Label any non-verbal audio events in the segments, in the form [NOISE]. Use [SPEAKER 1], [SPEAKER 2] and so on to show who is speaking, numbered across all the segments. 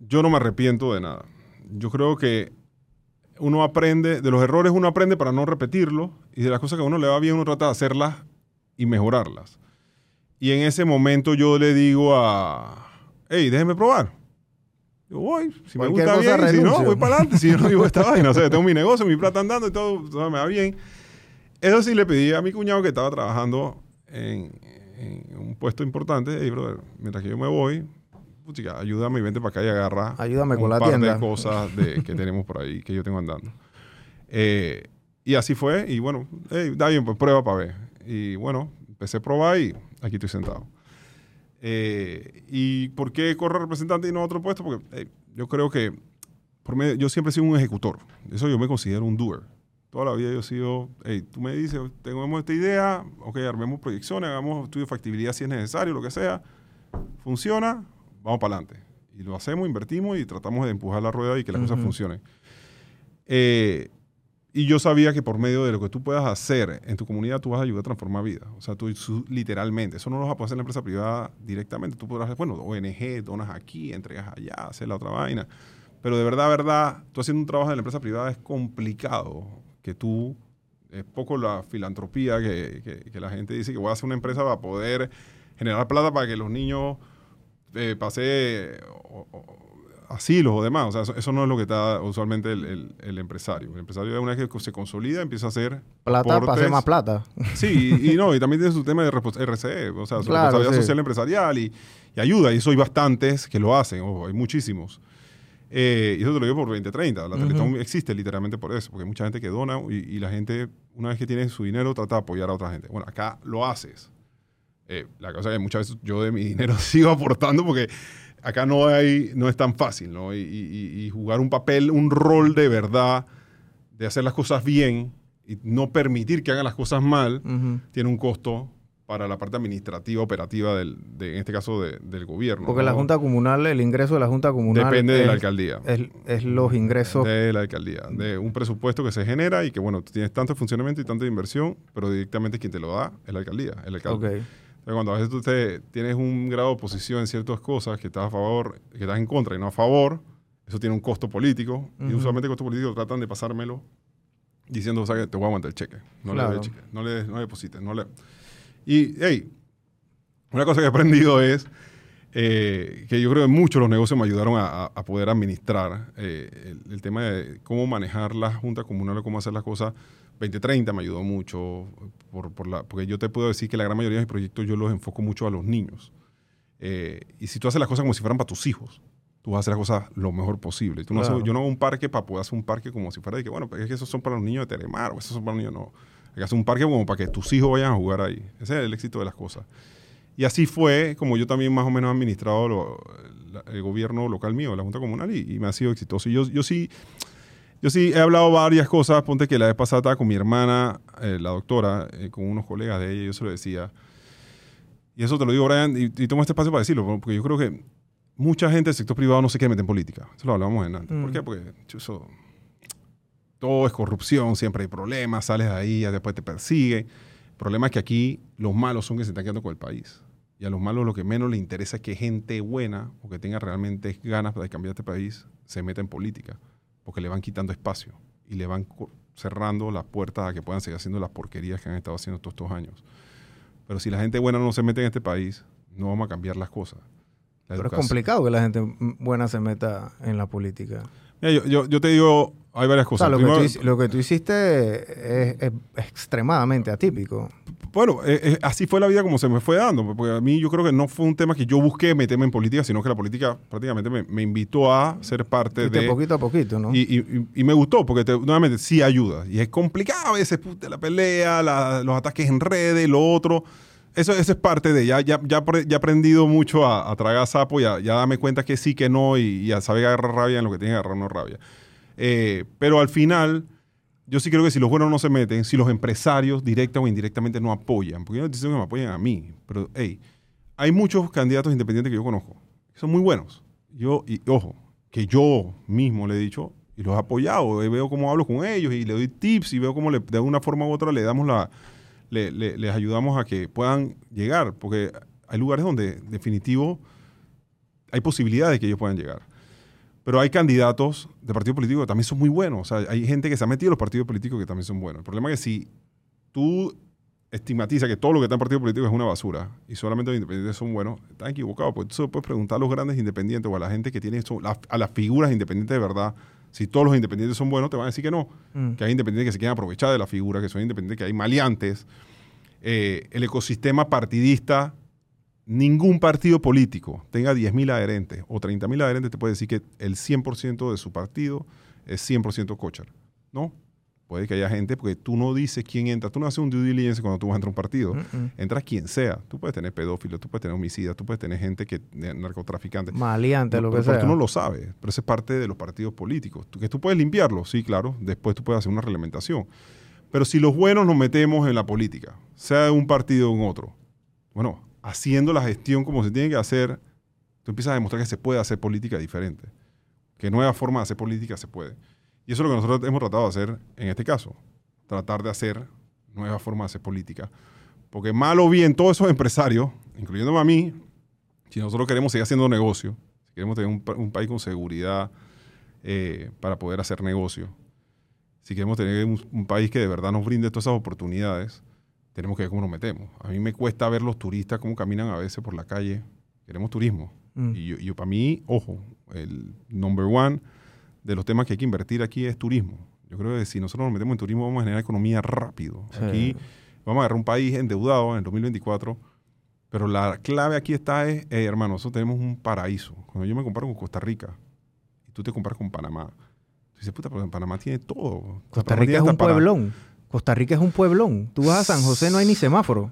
[SPEAKER 1] yo no me arrepiento de nada. Yo creo que uno aprende, de los errores uno aprende para no repetirlos y de las cosas que a uno le va bien uno trata de hacerlas y mejorarlas. Y en ese momento yo le digo a, hey, déjeme probar. Yo voy, si me gusta bien, y si no,
[SPEAKER 2] renuncio.
[SPEAKER 1] voy para adelante. Si yo no digo esta [LAUGHS] vaina, o sea, tengo mi negocio, mi plata andando y todo, todo me va bien. Eso sí le pedí a mi cuñado que estaba trabajando en, en un puesto importante. Hey, brother, mientras que yo me voy, puchica, ayúdame y vente para acá y agarra
[SPEAKER 2] Ayúdame con
[SPEAKER 1] un
[SPEAKER 2] la
[SPEAKER 1] par
[SPEAKER 2] tienda.
[SPEAKER 1] de cosas de, [LAUGHS] que tenemos por ahí, que yo tengo andando. Eh, y así fue. Y bueno, hey, da bien, pues prueba para ver. Y bueno, empecé a probar y aquí estoy sentado. Eh, ¿Y por qué corre representante y no otro puesto? Porque eh, yo creo que por medio- yo siempre he sido un ejecutor. Eso yo me considero un doer. Toda la vida yo he sido, hey, tú me dices, tenemos esta idea, ok, armemos proyecciones, hagamos estudio de factibilidad si es necesario, lo que sea. Funciona, vamos para adelante. Y lo hacemos, invertimos y tratamos de empujar la rueda y que las cosas
[SPEAKER 2] Ujú.
[SPEAKER 1] funcionen. Eh, y yo sabía que por medio de lo que tú puedas hacer en tu comunidad, tú vas a ayudar a transformar vidas. O sea, tú literalmente, eso no lo vas a poder hacer en la empresa privada directamente. Tú podrás, bueno, ONG, donas aquí, entregas allá, hacer la otra vaina. Pero de verdad, verdad, tú haciendo un trabajo en la empresa privada es complicado que tú, es poco la filantropía que, que- que la gente dice que voy a hacer una empresa para poder generar plata para que los niños eh, pase o- o- asilos o demás. O sea, eso, eso no es lo que está usualmente el, el- el empresario. El empresario, una vez que se consolida, empieza a hacer
[SPEAKER 2] Plata para hacer
[SPEAKER 1] aportes.
[SPEAKER 2] más plata.
[SPEAKER 1] Sí, y, y no, y también tiene su tema de RCE, o sea, su
[SPEAKER 2] Claro,
[SPEAKER 1] responsabilidad
[SPEAKER 2] sí.
[SPEAKER 1] social empresarial y, y ayuda. Y eso hay bastantes que lo hacen, ojo, hay muchísimos. Eh, y eso te lo digo por 2030. La Teletón existe literalmente por eso, porque hay mucha gente que dona y, y la gente, una vez que tiene su dinero, trata de apoyar a otra gente. Bueno, acá lo haces. Eh, la cosa es que muchas veces yo de mi dinero [LAUGHS] sigo aportando porque acá no hay, no es tan fácil, ¿no? Y, y- y jugar un papel, un rol de verdad, de hacer las cosas bien y no permitir que hagan las cosas mal, tiene un costo para la parte administrativa, operativa, del, de, en este caso de- del gobierno.
[SPEAKER 2] Porque la. Junta Comunal, el ingreso de la Junta Comunal.
[SPEAKER 1] Depende de la alcaldía.
[SPEAKER 2] Es, es los ingresos.
[SPEAKER 1] De la alcaldía. De un presupuesto que se genera y que, bueno, tú tienes tanto funcionamiento y tanta inversión, pero directamente quien te lo da es la alcaldía, el alcalde.
[SPEAKER 2] Ok.
[SPEAKER 1] Cuando a veces tú te- tienes un grado de oposición en ciertas cosas que estás a favor, que estás en contra y no a favor, eso tiene un costo político. Y usualmente el costo político tratan de pasármelo diciendo, o sea, que te voy a aguantar el cheque. No
[SPEAKER 2] Claro.
[SPEAKER 1] le des cheque, no le, no le deposites. No le... Y, hey, una cosa que he aprendido es eh, que yo creo que muchos los negocios me ayudaron a, a- a poder administrar eh, el, el tema de cómo manejar la junta comunal, cómo hacer las cosas. 2030 me ayudó mucho, por, por la, porque yo te puedo decir que la gran mayoría de mis proyectos yo los enfoco mucho a los niños. Eh, y si tú haces las cosas como si fueran para tus hijos, tú vas a hacer las cosas lo mejor posible. Tú no haces-
[SPEAKER 2] Claro.
[SPEAKER 1] yo no hago un parque para poder hacer un parque como si fuera de que, bueno, es que esos son para los niños de Telemar o esos son para los niños, no. Hay que hacer un parque como para que tus hijos vayan a jugar ahí. Ese es el éxito de las cosas. Y así fue como yo también más o menos he administrado lo- la- el gobierno local mío, la Junta Comunal, y, y me ha sido exitoso. Y yo, yo sí, yo sí he hablado varias cosas. Ponte que la vez pasada estaba con mi hermana, eh, la doctora, eh, con unos colegas de ella, yo se lo decía. Y eso te lo digo, Brian, y, y tomo este espacio para decirlo, porque yo creo que mucha gente del sector privado no se quiere meter en política. Eso lo hablábamos en antes. ¿Por
[SPEAKER 2] Mm.
[SPEAKER 1] qué? Porque chuzo, todo es corrupción, siempre hay problemas, sales de ahí, después te persiguen. El problema es que aquí los malos son que se están quedando con el país. Y a los malos lo que menos les interesa es que gente buena o que tenga realmente ganas de cambiar este país se meta en política, porque le van quitando espacio y le van cerrando las puertas a que puedan seguir haciendo las porquerías que han estado haciendo todos estos años. Pero si la gente buena no se mete en este país, no vamos a cambiar las cosas. La
[SPEAKER 2] Pero es complicado que la gente buena se meta en la política.
[SPEAKER 1] Yo, yo- yo te digo, hay varias
[SPEAKER 2] O
[SPEAKER 1] cosas.
[SPEAKER 2] sea, lo que,
[SPEAKER 1] Primero-
[SPEAKER 2] tú, hici- lo que tú hiciste es, es extremadamente atípico.
[SPEAKER 1] Bueno, eh, eh, así fue la vida como se me fue dando, porque a mí yo creo que no fue un tema que yo busqué meterme en política, sino que la política prácticamente me, me invitó a ser parte
[SPEAKER 2] Fuiste
[SPEAKER 1] de...
[SPEAKER 2] poquito a poquito, ¿no?
[SPEAKER 1] Y, y- y me gustó, porque te- nuevamente sí ayuda. Y es complicado a veces, la pelea, la- los ataques en redes, lo otro. Eso, eso es parte de, ya, ya, ya, he aprendido mucho a, a tragar sapo y a ya darme cuenta que sí, que no, y, y a saber agarrar rabia en lo que tiene que agarrar no rabia. Eh, pero al final, yo sí creo que si los buenos no se meten, si los empresarios directa o indirectamente no apoyan, porque yo no diciendo que me apoyen a mí, pero hey, hay muchos candidatos independientes que yo conozco, que son muy buenos. Yo, y ojo, que yo mismo le he dicho y los he apoyado, eh, veo cómo hablo con ellos y le doy tips y veo cómo le- de una forma u otra le damos la, le- le- les ayudamos a que puedan llegar, porque hay lugares donde definitivo hay posibilidades de que ellos puedan llegar. Pero hay candidatos de partidos políticos que también son muy buenos. O sea, hay gente que se ha metido en los partidos políticos que también son buenos. El problema es que si tú estigmatizas que todo lo que está en partidos políticos es una basura y solamente los independientes son buenos, estás equivocado. Porque tú puedes preguntar a los grandes independientes o a la gente que tiene a las figuras independientes de verdad. Si todos los independientes son buenos, te van a decir que no.
[SPEAKER 2] Mm.
[SPEAKER 1] Que hay independientes que se quieren aprovechar de la figura, que son independientes, que hay maleantes. Eh, el ecosistema partidista, ningún partido político tenga 10.000 adherentes o 30.000 adherentes, te puede decir que el 100% de su partido es 100% cochar. ¿No? Puede que haya gente, porque tú no dices quién entra. Tú no haces un due diligence cuando tú vas a entrar a un partido. Entras quien sea. Tú puedes tener pedófilos, tú puedes tener homicidas, tú puedes tener gente que narcotraficantes.
[SPEAKER 2] Maleante,
[SPEAKER 1] No,
[SPEAKER 2] lo
[SPEAKER 1] pero-
[SPEAKER 2] que
[SPEAKER 1] pero
[SPEAKER 2] sea.
[SPEAKER 1] tú no lo sabes, pero eso es parte de los partidos políticos. Tú- que tú puedes limpiarlo, sí, claro. Después tú puedes hacer una reglamentación. Pero si los buenos nos metemos en la política, sea de un partido o en otro, bueno, haciendo la gestión como se tiene que hacer, tú empiezas a demostrar que se puede hacer política diferente. Que nueva forma de hacer política se puede. Y eso es lo que nosotros hemos tratado de hacer en este caso. Tratar de hacer nuevas formas de hacer política. Porque mal o bien, todos esos empresarios, incluyéndome a mí, si nosotros queremos seguir haciendo negocio, si queremos tener un, pa- un país con seguridad eh, para poder hacer negocio, si queremos tener un, un país que de verdad nos brinde todas esas oportunidades, tenemos que ver cómo nos metemos. A mí me cuesta ver los turistas cómo caminan a veces por la calle. Queremos turismo.
[SPEAKER 2] Mm.
[SPEAKER 1] Y yo, yo para mí, ojo, el number one de los temas que hay que invertir aquí es turismo. Yo creo que si nosotros nos metemos en turismo vamos a generar economía rápido.
[SPEAKER 2] Sí.
[SPEAKER 1] Aquí vamos a agarrar un país endeudado en el 2024, pero la clave aquí está es, hermano, nosotros tenemos un paraíso. Cuando yo me comparo con Costa Rica y tú te comparas con Panamá, tú dices, puta, pero en Panamá tiene todo.
[SPEAKER 2] Costa Rica es un pueblón. Costa Rica es un pueblón. Tú vas a San José, no hay ni semáforo.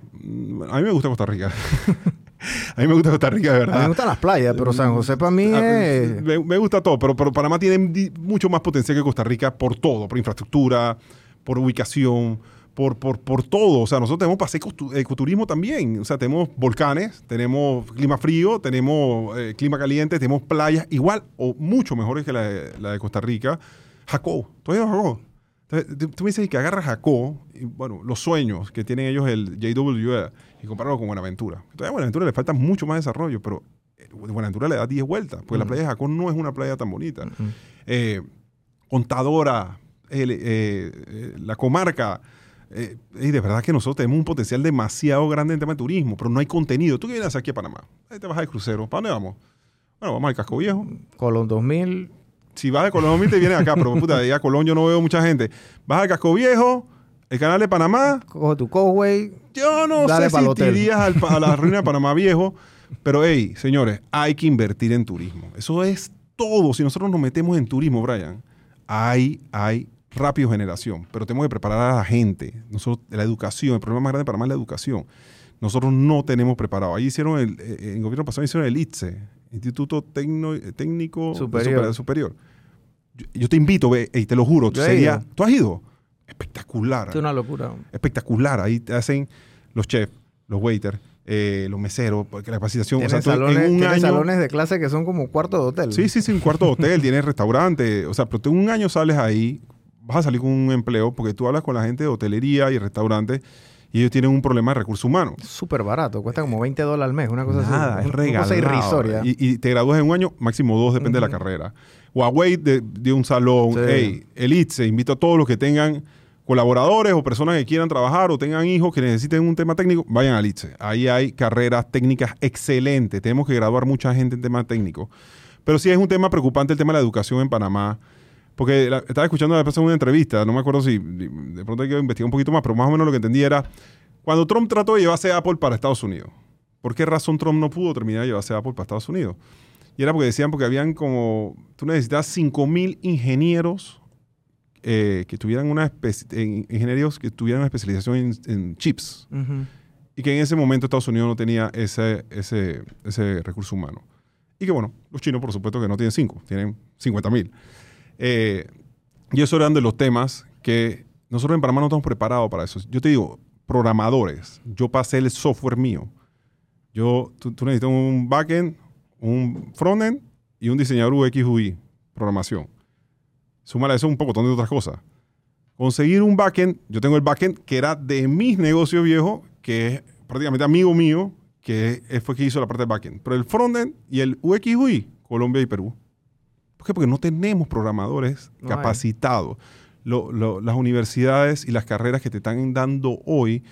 [SPEAKER 1] A mí me gusta Costa Rica. [LAUGHS] a mí me gusta Costa Rica, de
[SPEAKER 2] A mí
[SPEAKER 1] verdad.
[SPEAKER 2] me gustan las playas, pero San José para mí es...
[SPEAKER 1] Me, me gusta todo, pero, pero Panamá tiene mucho más potencial que Costa Rica por todo, por infraestructura, por ubicación, por, por, por todo. O sea, nosotros tenemos para hacer ecotu- ecoturismo también. O sea, tenemos volcanes, tenemos clima frío, tenemos eh, clima caliente, tenemos playas igual o mucho mejores que la de, la de Costa Rica. Jacó, ¿tú has ido a? Entonces, tú- me dices que agarras Jacó, y bueno, los sueños que tienen ellos el JWA, y compararlo con Buenaventura. Todavía a Buenaventura le falta mucho más desarrollo, pero eh, Buenaventura le da 10 vueltas, porque la
[SPEAKER 2] Mm.
[SPEAKER 1] playa de Jacó no es una playa tan bonita. Eh, Contadora, el, eh, eh, la comarca. eh, y de verdad que nosotros tenemos un potencial demasiado grande en tema de turismo, pero no hay contenido. Tú que vienes aquí a Panamá, ahí te vas de crucero. ¿Para dónde vamos? Bueno, vamos al Casco Viejo.
[SPEAKER 2] Colón 2000.
[SPEAKER 1] Si vas de Colón te vienes acá, pero puta, de a Colón yo no veo mucha gente. Vas al Casco Viejo, el canal de Panamá,
[SPEAKER 2] Coge tu Cowway.
[SPEAKER 1] yo no
[SPEAKER 2] Dale
[SPEAKER 1] sé si te irías al a la ruina de [LAUGHS] Panamá Viejo, pero hey, señores, hay que invertir en turismo. Eso es todo. Si nosotros nos metemos en turismo, Brian, hay, hay rápido generación, pero tenemos que preparar a la gente. Nosotros, la educación, el problema más grande de Panamá es la educación. Nosotros no tenemos preparado. Ahí hicieron, el, eh, en el gobierno pasado hicieron el ITSE, Instituto Tecno- eh, Técnico
[SPEAKER 2] Superior.
[SPEAKER 1] Super- Superior. Yo, yo te invito, ve, ey, te lo juro,
[SPEAKER 2] Yo
[SPEAKER 1] sería. ¿tú has ido? Espectacular
[SPEAKER 2] Es una locura.
[SPEAKER 1] espectacular. Ahí te hacen los chefs, los waiters, eh, los meseros, porque la capacitación. O
[SPEAKER 2] Tiene,
[SPEAKER 1] sea,
[SPEAKER 2] salones,
[SPEAKER 1] en un
[SPEAKER 2] tiene
[SPEAKER 1] año.
[SPEAKER 2] salones de clase que son como cuartos de hotel.
[SPEAKER 1] Sí, sí, sí, un cuarto de hotel, [LAUGHS] tienes restaurante. O sea, pero tú en un año sales ahí, vas a salir con un empleo porque tú hablas con la gente de hotelería y restaurantes y ellos tienen un problema de recursos humanos.
[SPEAKER 2] Súper barato. Cuesta como 20 dólares al mes. Una cosa
[SPEAKER 1] Nada,
[SPEAKER 2] así.
[SPEAKER 1] es
[SPEAKER 2] Una
[SPEAKER 1] regalado.
[SPEAKER 2] cosa irrisoria.
[SPEAKER 1] Y, y te gradúas en un año, máximo dos, depende de la carrera. Huawei de, de un salón.
[SPEAKER 2] Sí.
[SPEAKER 1] Hey, el ITSE invito a todos los que tengan colaboradores o personas que quieran trabajar o tengan hijos que necesiten un tema técnico, vayan al ITSE. Ahí hay carreras técnicas excelentes. Tenemos que graduar mucha gente en temas técnicos. Pero sí es un tema preocupante el tema de la educación en Panamá. Porque la- estaba escuchando la en una entrevista, no me acuerdo si de de pronto hay que investigar un poquito más, pero más o menos lo que entendí era cuando Trump trató de llevarse Apple para Estados Unidos. ¿Por qué razón Trump no pudo terminar de llevarse Apple para Estados Unidos? Y era porque decían porque habían como, tú necesitas 5.000 ingenieros eh, que tuvieran una ingenieros que tuvieran una especialización en, en chips
[SPEAKER 2] Ujú.
[SPEAKER 1] y que en ese momento Estados Unidos no tenía ese, ese, ese recurso humano. Y que bueno, los chinos por supuesto que no tienen 5, tienen 50.000. Eh, y eso eran de los temas que nosotros en Panamá no estamos preparados para eso. Yo te digo, programadores, yo pasé el software mío. Yo, tú, tú necesitas un backend, un frontend y un diseñador UX UI, programación. Súmale a eso un poco de otras cosas. Conseguir un backend, yo tengo el backend que era de mis negocios viejos, que es prácticamente amigo mío, que fue que hizo la parte de backend. Pero el frontend y el UX UI, Colombia y Perú. qué? Porque no tenemos programadores
[SPEAKER 2] No
[SPEAKER 1] capacitados. Lo- lo- las universidades y las carreras que te están dando hoy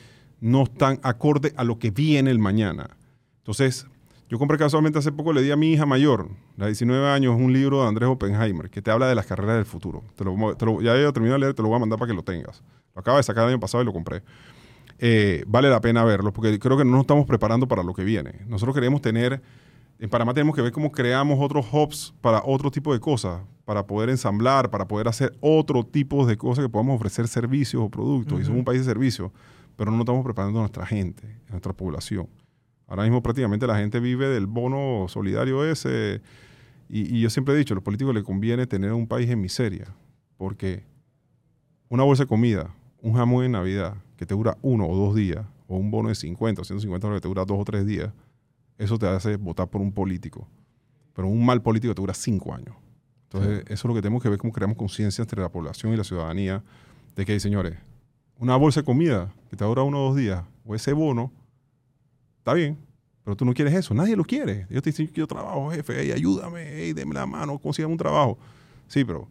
[SPEAKER 1] no están acorde a lo que viene el mañana. Entonces, yo compré casualmente hace poco, le di a mi hija mayor, la de 19 años, un libro de Andrés Oppenheimer que te habla de las carreras del futuro. Te lo, te lo- ya he terminado de leer, te lo voy a mandar para que lo tengas. Lo acaba de sacar el año pasado y lo compré. Eh, vale la pena verlo porque creo que no nos estamos preparando para lo que viene. Nosotros queremos tener, en Panamá tenemos que ver cómo creamos otros hubs para otro tipo de cosas, para poder ensamblar, para poder hacer otro tipo de cosas que podamos ofrecer servicios o productos. Y somos un país de servicios, pero no estamos preparando a nuestra gente, a nuestra población. Ahora mismo prácticamente la gente vive del bono solidario ese. Y, y yo siempre he dicho, a los políticos les conviene tener un país en miseria, porque una bolsa de comida, un jamón en Navidad que te dura uno o dos días, o un bono de 50 o 150 dólares que te dura dos o tres días, eso te hace votar por un político. Pero un mal político te dura cinco años. Entonces, eso es lo que tenemos que ver, cómo creamos conciencia entre la población y la ciudadanía, de que, señores, una bolsa de comida que te dura uno o dos días, o ese bono, está bien, pero tú no quieres eso, nadie lo quiere. Ellos te dicen, yo trabajo, jefe, hey, ayúdame, hey, deme la mano, consígame un trabajo. Sí, pero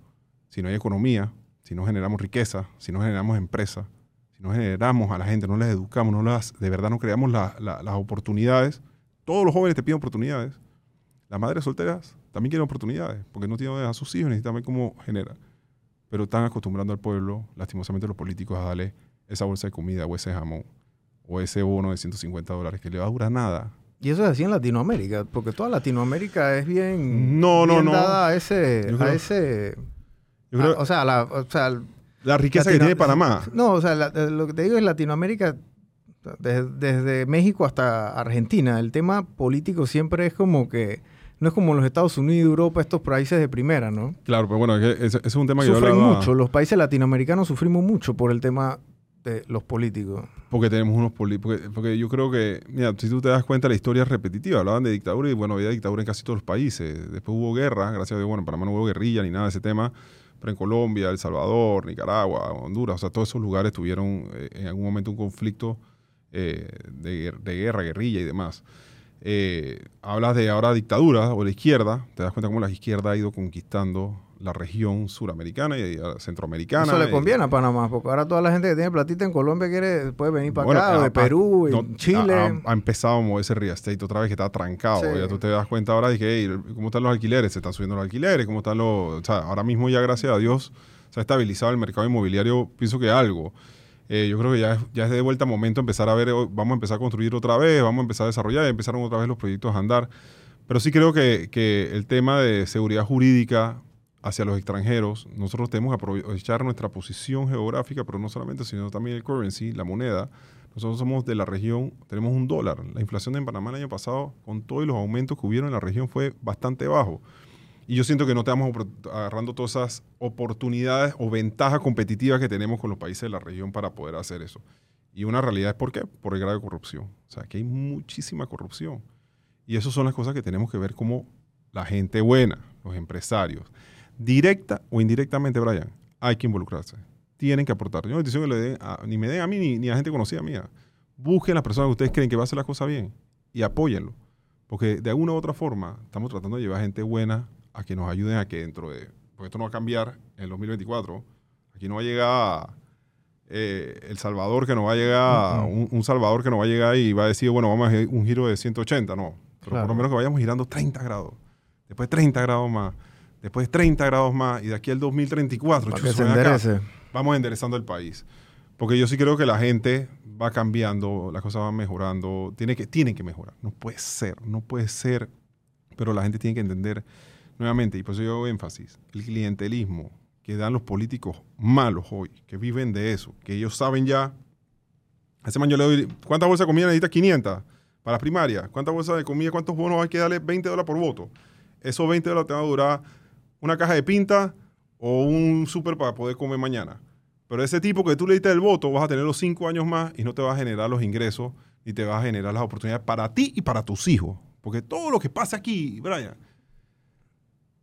[SPEAKER 1] si no hay economía, si no generamos riqueza, si no generamos empresas, si no generamos a la gente, no les educamos, no las, de verdad no creamos la- la- las oportunidades, todos los jóvenes te piden oportunidades. Las madres solteras también quieren oportunidades, porque no tienen a sus hijos, necesitan ver cómo genera. Pero están acostumbrando al pueblo, lastimosamente los políticos, a darle esa bolsa de comida o ese jamón o ese bono de 150 dólares que le va a durar nada.
[SPEAKER 2] Y eso es así en Latinoamérica, porque toda Latinoamérica es bien,
[SPEAKER 1] No, no,
[SPEAKER 2] bien
[SPEAKER 1] no.
[SPEAKER 2] dada a ese,
[SPEAKER 1] Yo
[SPEAKER 2] a
[SPEAKER 1] creo-
[SPEAKER 2] ese,
[SPEAKER 1] Yo creo
[SPEAKER 2] a- o sea, la, o sea,
[SPEAKER 1] la riqueza que
[SPEAKER 2] Latino-
[SPEAKER 1] tiene Panamá.
[SPEAKER 2] No, o sea, la- lo que te digo es Latinoamérica, desde, desde México hasta Argentina, el tema político siempre es como que, no es como los Estados Unidos, Europa, estos países de primera, ¿no?
[SPEAKER 1] Claro, pero bueno, es que ese, es un tema que yo
[SPEAKER 2] Sufren
[SPEAKER 1] hablaba-
[SPEAKER 2] mucho, los países latinoamericanos sufrimos mucho por el tema de los políticos.
[SPEAKER 1] Porque tenemos unos políticos. Porque, porque yo creo que, mira, si tú te das cuenta, la historia es repetitiva. Hablaban de dictadura y, bueno, había dictadura en casi todos los países. Después hubo guerra, gracias a Dios, bueno, en Panamá no hubo guerrilla ni nada de ese tema. Pero en Colombia, El Salvador, Nicaragua, Honduras, o sea, todos esos lugares tuvieron eh, en algún momento un conflicto eh, de, guer- de guerra, guerrilla y demás. Eh, hablas de ahora dictadura o la izquierda, te das cuenta cómo la izquierda ha ido conquistando la región suramericana y eh, centroamericana.
[SPEAKER 2] Eso le
[SPEAKER 1] y-
[SPEAKER 2] conviene a Panamá, porque ahora toda la gente que tiene platita en Colombia quiere, puede venir para
[SPEAKER 1] Bueno,
[SPEAKER 2] acá,
[SPEAKER 1] a-
[SPEAKER 2] de
[SPEAKER 1] a-
[SPEAKER 2] Perú,
[SPEAKER 1] no,
[SPEAKER 2] en Chile.
[SPEAKER 1] Ha, ha- ha empezado a moverse real estate otra vez que está trancado.
[SPEAKER 2] Sí.
[SPEAKER 1] Ya tú te das cuenta ahora de que, hey, ¿cómo están los alquileres? Se están subiendo los alquileres, ¿cómo están los...? O sea, ahora mismo ya, gracias a Dios, se ha estabilizado el mercado inmobiliario, pienso que algo. Eh, yo creo que ya, ya es de vuelta momento empezar a ver, vamos a empezar a construir otra vez, vamos a empezar a desarrollar, empezaron otra vez los proyectos a andar. Pero sí creo que, que el tema de seguridad jurídica hacia los extranjeros, nosotros tenemos que aprovechar nuestra posición geográfica, pero no solamente, sino también el currency, la moneda. Nosotros somos de la región, tenemos un dólar. La inflación en Panamá el año pasado, con todos los aumentos que hubieron en la región, fue bastante bajo. Y yo siento que no estamos agarrando todas esas oportunidades o ventajas competitivas que tenemos con los países de la región para poder hacer eso. Y una realidad es por qué? Por el grado de corrupción. O sea, que hay muchísima corrupción. Y esas son las cosas que tenemos que ver como la gente buena, los empresarios, directa o indirectamente, Brian, hay que involucrarse. Tienen que aportar. Yo no que le den a- ni me den a mí ni, ni a gente conocida mía. Busquen las personas que ustedes creen que va a hacer las cosas bien y apóyenlo. Porque de alguna u otra forma estamos tratando de llevar gente buena a que nos ayuden a que dentro de... Porque esto no va a cambiar en el 2024. Aquí no va a llegar eh, El Salvador, que no va a llegar, un, un Salvador que no va a llegar y va a decir, bueno, vamos a hacer un giro de 180. No. Pero
[SPEAKER 2] Claro.
[SPEAKER 1] por lo menos que vayamos girando 30 grados. Después 30 grados más. Después 30 grados más. Y de aquí al 2034,
[SPEAKER 2] para
[SPEAKER 1] chuzo,
[SPEAKER 2] que se
[SPEAKER 1] ven acá, vamos enderezando el país. Porque yo sí creo que la gente va cambiando, las cosas van mejorando, tiene que, tienen que mejorar. No puede ser, no puede ser, pero la gente tiene que entender nuevamente, y por eso yo hago énfasis, el clientelismo que dan los políticos malos hoy, que viven de eso, que ellos saben ya, ese man yo le doy, ¿cuántas bolsas de comida necesita? 500 para las primarias. ¿Cuántas bolsas de comida, cuántos bonos hay que darle? 20 dólares por voto. Esos 20 dólares te van a durar una caja de pinta o un súper para poder comer mañana. Pero ese tipo que tú le diste el voto, vas a tener los cinco años más y no te va a generar los ingresos ni te va a generar las oportunidades para ti y para tus hijos. Porque todo lo que pasa aquí, Brian,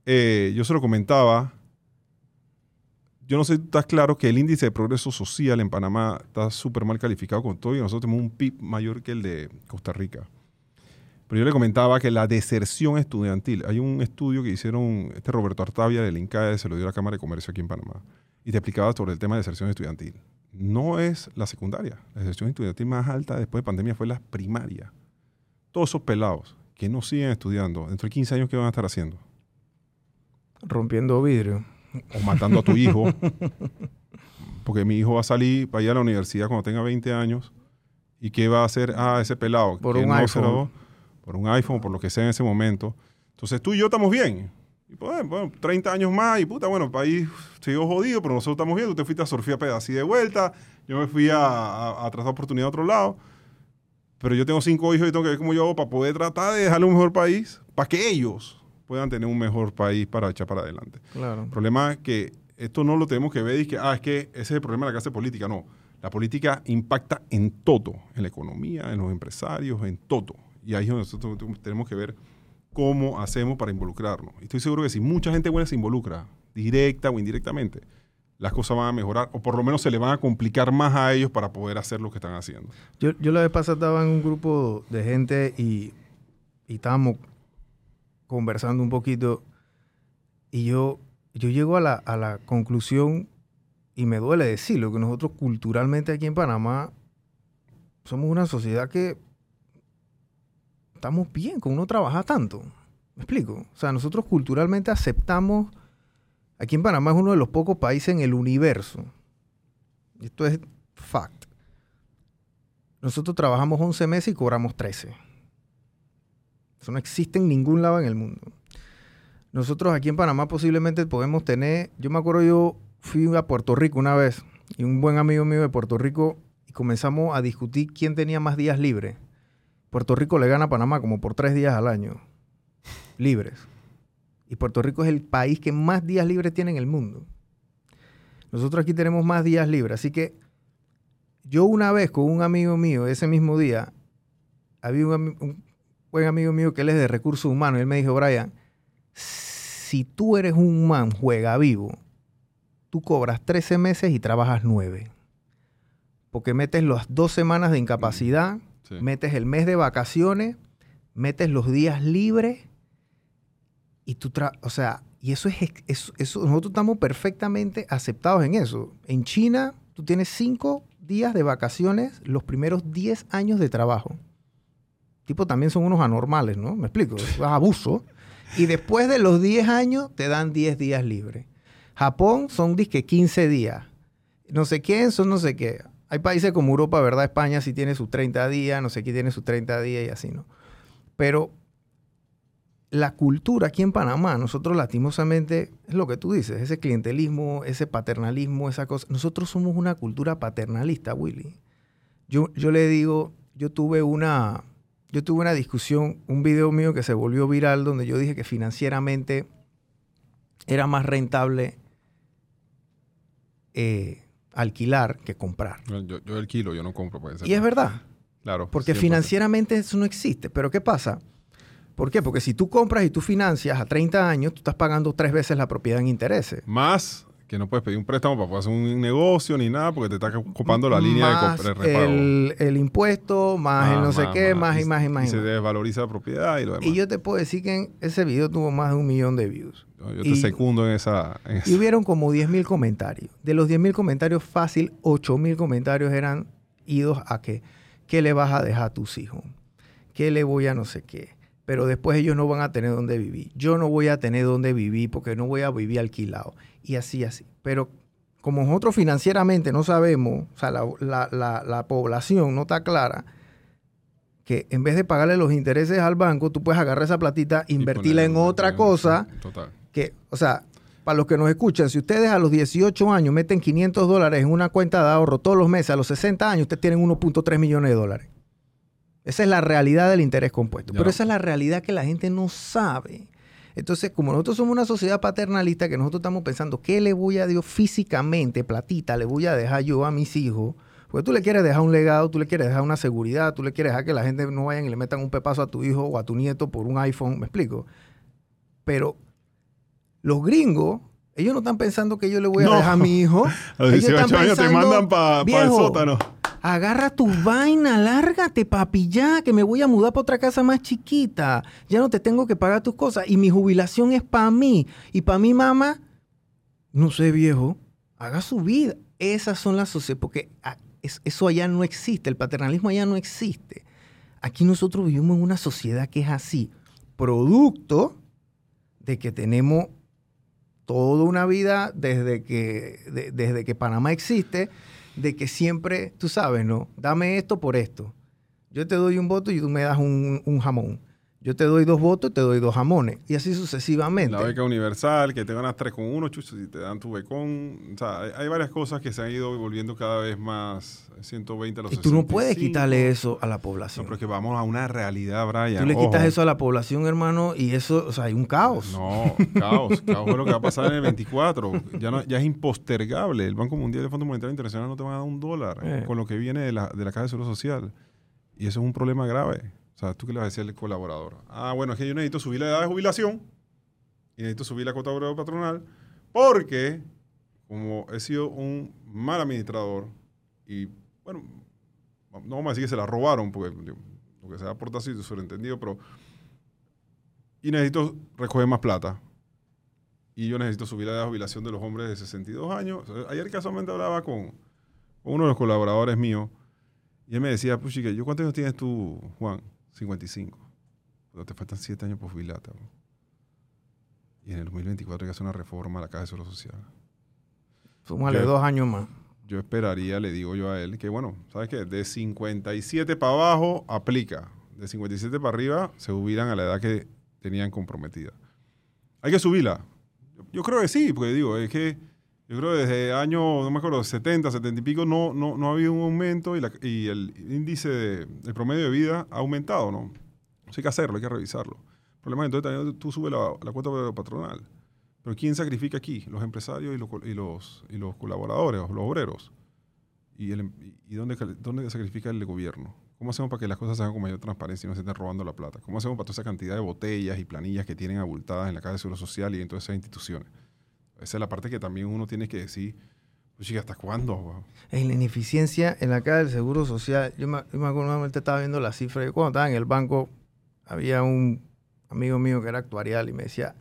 [SPEAKER 1] eh, yo se lo comentaba, yo no sé si estás claro que el índice de progreso social en Panamá está súper mal calificado con todo y nosotros tenemos un PIB mayor que el de Costa Rica. Pero yo le comentaba que la deserción estudiantil, hay un estudio que hicieron este Roberto Artavia del INCAE, se lo dio a la Cámara de Comercio aquí en Panamá, y te explicaba sobre el tema de deserción estudiantil. No es la secundaria, la deserción estudiantil más alta después de pandemia fue la primaria. Todos esos pelados que no siguen estudiando, dentro de 15 años, ¿qué van a estar haciendo?
[SPEAKER 2] Rompiendo vidrio.
[SPEAKER 1] O matando a tu hijo. [LAUGHS] Porque mi hijo va a salir para ir a la universidad cuando tenga 20 años. ¿Y qué va a hacer? Ah, ese pelado.
[SPEAKER 2] Por
[SPEAKER 1] que
[SPEAKER 2] un
[SPEAKER 1] no
[SPEAKER 2] iPhone.
[SPEAKER 1] lo- por un iPhone, por lo que sea en ese momento. Entonces tú y yo estamos bien. Y pues, bueno, 30 años más y puta, bueno, el país siguió jodido, pero nosotros estamos bien. Tú te fuiste a surfear pedacito de vuelta. Yo me fui a, a, a tratar oportunidad a otro lado. Pero yo tengo cinco hijos y tengo que ver cómo yo hago para poder tratar de dejarle un mejor país, para que ellos puedan tener un mejor país para echar para adelante.
[SPEAKER 2] Claro.
[SPEAKER 1] El problema es que esto no lo tenemos que ver y que, ah, es que ese es el problema de la clase política. No, la política impacta en todo, en la economía, en los empresarios, en todo. Y ahí es donde nosotros tenemos que ver cómo hacemos para involucrarnos. Y estoy seguro que si mucha gente buena se involucra, directa o indirectamente, las cosas van a mejorar o por lo menos se le van a complicar más a ellos para poder hacer lo que están haciendo.
[SPEAKER 2] Yo, yo la vez pasada estaba en un grupo de gente y, y estábamos conversando un poquito y yo, yo llego a la, a la conclusión y me duele decirlo, que nosotros culturalmente aquí en Panamá somos una sociedad que estamos bien con uno trabaja tanto. ¿Me explico? O sea, nosotros culturalmente aceptamos, aquí en Panamá es uno de los pocos países en el universo, esto es fact, nosotros trabajamos 11 meses y cobramos 13. Eso no existe en ningún lado en el mundo. Nosotros aquí en Panamá posiblemente podemos tener, yo me acuerdo yo fui a Puerto Rico una vez y un buen amigo mío de Puerto Rico y comenzamos a discutir quién tenía más días libres. Puerto Rico le gana a Panamá como por tres días al año, libres. Y Puerto Rico es el país que más días libres tiene en el mundo. Nosotros aquí tenemos más días libres, así que yo una vez con un amigo mío, ese mismo día, había un, un buen amigo mío que él es de recursos humanos, y él me dijo, Brian, si tú eres un man juega vivo, tú cobras 13 meses y trabajas 9. Porque metes las dos semanas de incapacidad,
[SPEAKER 1] Sí.
[SPEAKER 2] metes el mes de vacaciones, metes los días libres y tú, tra- o sea, y eso es, eso, eso- nosotros estamos perfectamente aceptados en eso. En China, tú tienes cinco días de vacaciones los primeros 10 años de trabajo. Tipo, también son unos anormales, ¿no? Me explico, es abuso. Y después de los 10 años, te dan 10 días libres. Japón son, disque, 15 días. No sé quién son no sé qué. Hay países como Europa, ¿verdad? España sí tiene sus 30 días, no sé quién tiene sus 30 días y así, ¿no? Pero la cultura aquí en Panamá, nosotros lastimosamente, es lo que tú dices, ese clientelismo, ese paternalismo, esa cosa. Nosotros somos una cultura paternalista, Willy. Yo, yo le digo, yo tuve una, yo tuve una discusión, un video mío que se volvió viral donde yo dije que financieramente era más rentable eh, alquilar que comprar.
[SPEAKER 1] Yo, alquilo, yo no compro. Puede ser.
[SPEAKER 2] Y es verdad.
[SPEAKER 1] Claro.
[SPEAKER 2] Porque
[SPEAKER 1] 100%.
[SPEAKER 2] financieramente eso no existe. Pero ¿qué pasa? ¿Por qué? Porque si tú compras y tú financias a 30 años, tú estás pagando tres veces la propiedad en intereses.
[SPEAKER 1] Más que no puedes pedir un préstamo para poder hacer un negocio ni nada porque te está ocupando la línea de,
[SPEAKER 2] Más
[SPEAKER 1] comp- de repago.
[SPEAKER 2] el, el impuesto, más el
[SPEAKER 1] Más,
[SPEAKER 2] no sé qué,
[SPEAKER 1] más.
[SPEAKER 2] más y más y más.
[SPEAKER 1] Y
[SPEAKER 2] y
[SPEAKER 1] se
[SPEAKER 2] más.
[SPEAKER 1] desvaloriza la propiedad y lo demás.
[SPEAKER 2] Y yo te puedo decir que en ese video tuvo más de un millón de views.
[SPEAKER 1] yo, yo te
[SPEAKER 2] y-
[SPEAKER 1] secundo en esa. en esa-
[SPEAKER 2] Y hubieron como 10.000 comentarios. De los 10.000 comentarios, fácil, 8.000 comentarios eran idos a que, ¿qué le vas a dejar a tus hijos? ¿Qué le voy a no sé qué? Pero después ellos no van a tener dónde vivir. Yo no voy a tener dónde vivir porque no voy a vivir alquilado. Y así, así. Pero como nosotros financieramente no sabemos, o sea, la, la- la- la población no está clara, que en vez de pagarle los intereses al banco, tú puedes agarrar esa platita,
[SPEAKER 1] y
[SPEAKER 2] invertirla en otra cosa
[SPEAKER 1] Total.
[SPEAKER 2] que, o sea, para los que nos escuchan, si ustedes a los 18 años meten 500 dólares en una cuenta de ahorro todos los meses, a los 60 años ustedes tienen 1.3 millones de dólares. Esa es la realidad del interés compuesto.
[SPEAKER 1] Ya.
[SPEAKER 2] Pero esa es la realidad que la gente no sabe. Entonces, como nosotros somos una sociedad paternalista, que nosotros estamos pensando, ¿qué le voy a Dios físicamente, platita, le voy a dejar yo a mis hijos? Porque tú le quieres dejar un legado, tú le quieres dejar una seguridad, tú le quieres dejar que la gente no vayan y le metan un pepazo a tu hijo o a tu nieto por un iPhone, ¿me explico? Pero los gringos, ellos no están pensando que yo le voy a
[SPEAKER 1] No.
[SPEAKER 2] dejar a mi hijo. [LAUGHS]
[SPEAKER 1] A los
[SPEAKER 2] Ellos
[SPEAKER 1] 18
[SPEAKER 2] están
[SPEAKER 1] años te mandan para el
[SPEAKER 2] "Viejo,
[SPEAKER 1] sótano.
[SPEAKER 2] Agarra tu vaina, lárgate, papi, ya, que me voy a mudar para otra casa más chiquita. Ya no te tengo que pagar tus cosas. Y mi jubilación es para mí. Y para mi mamá, no sé, viejo, haga su vida. Esas son las sociedades, porque ah, es- eso allá no existe, el paternalismo allá no existe. Aquí nosotros vivimos en una sociedad que es así, producto de que tenemos toda una vida desde que, de- desde que Panamá existe, de que siempre, tú sabes, ¿no? Dame esto por esto. Yo te doy un voto y tú me das un, un jamón. Yo te doy dos votos y te doy dos jamones. Y así sucesivamente.
[SPEAKER 1] La beca universal, que te ganas 3 con 1, chuchos, y te dan tu becón. O sea, hay, hay varias cosas que se han ido volviendo cada vez más 120 a los
[SPEAKER 2] y tú no puedes
[SPEAKER 1] 65.
[SPEAKER 2] quitarle eso a la
[SPEAKER 1] No,
[SPEAKER 2] población.
[SPEAKER 1] pero es que vamos a una realidad, Brian.
[SPEAKER 2] tú le quitas eso a la población, hermano, y eso, o sea, hay un caos.
[SPEAKER 1] No, caos. Caos es lo que va a pasar en el 24. Ya, no- ya es impostergable. El Banco Mundial y el Fondo Monetario Internacional no te van a dar un dólar
[SPEAKER 2] Eh.
[SPEAKER 1] con lo que viene de la, de la Caja de Seguro Social. Y eso es un problema grave. O sea, ¿tú qué le vas a decir al colaborador? Ah, bueno, es que yo necesito subir la edad de jubilación y necesito subir la cuota de obrero patronal porque, como he sido un mal administrador y, bueno, no vamos a decir que se la robaron porque lo que se da por sobreentendido, pero y necesito recoger más plata. Y yo necesito subir la edad de jubilación de los hombres de 62 años. O sea, Ayer casualmente hablaba con, uno de los colaboradores míos y él me decía, chica, ¿yo cuántos años tienes tú, Juan? 55. Pero te faltan 7 años por jubilarte. bro. Y en el 2024 hay que hacer una reforma a la Caja de Seguro Social.
[SPEAKER 2] Súmale
[SPEAKER 1] Yo-
[SPEAKER 2] dos años más.
[SPEAKER 1] Yo esperaría, le digo yo a él, que bueno, ¿sabes qué? De 57 para abajo aplica. De 57 para arriba se jubilan a la edad que tenían comprometida. Hay que subirla. Yo, yo creo que sí, porque digo, es que yo creo que desde año, no me acuerdo, 70, 70 y pico, no, no, no ha habido un aumento y, la- y el índice, de, el promedio de vida ha aumentado, ¿no? Eso hay que hacerlo, hay que revisarlo. El problema es entonces también tú subes la, la cuota patronal. Pero ¿quién sacrifica aquí? Los empresarios y los, y los, y los colaboradores, los obreros. ¿Y, el, em- y dónde, dónde sacrifica el gobierno? ¿Cómo hacemos para que las cosas se hagan con mayor transparencia y no se estén robando la plata? ¿Cómo hacemos para toda esa cantidad de botellas y planillas que tienen abultadas en la Caja de Seguro Social y en todas esas instituciones? Esa es la parte que también uno tiene que decir, pues chica, ¿hasta cuándo?
[SPEAKER 2] En la ineficiencia en la caja del Seguro Social, yo me, yo me acuerdo, estaba viendo la cifra, yo cuando estaba en el banco, había un amigo mío que era actuarial y me decía,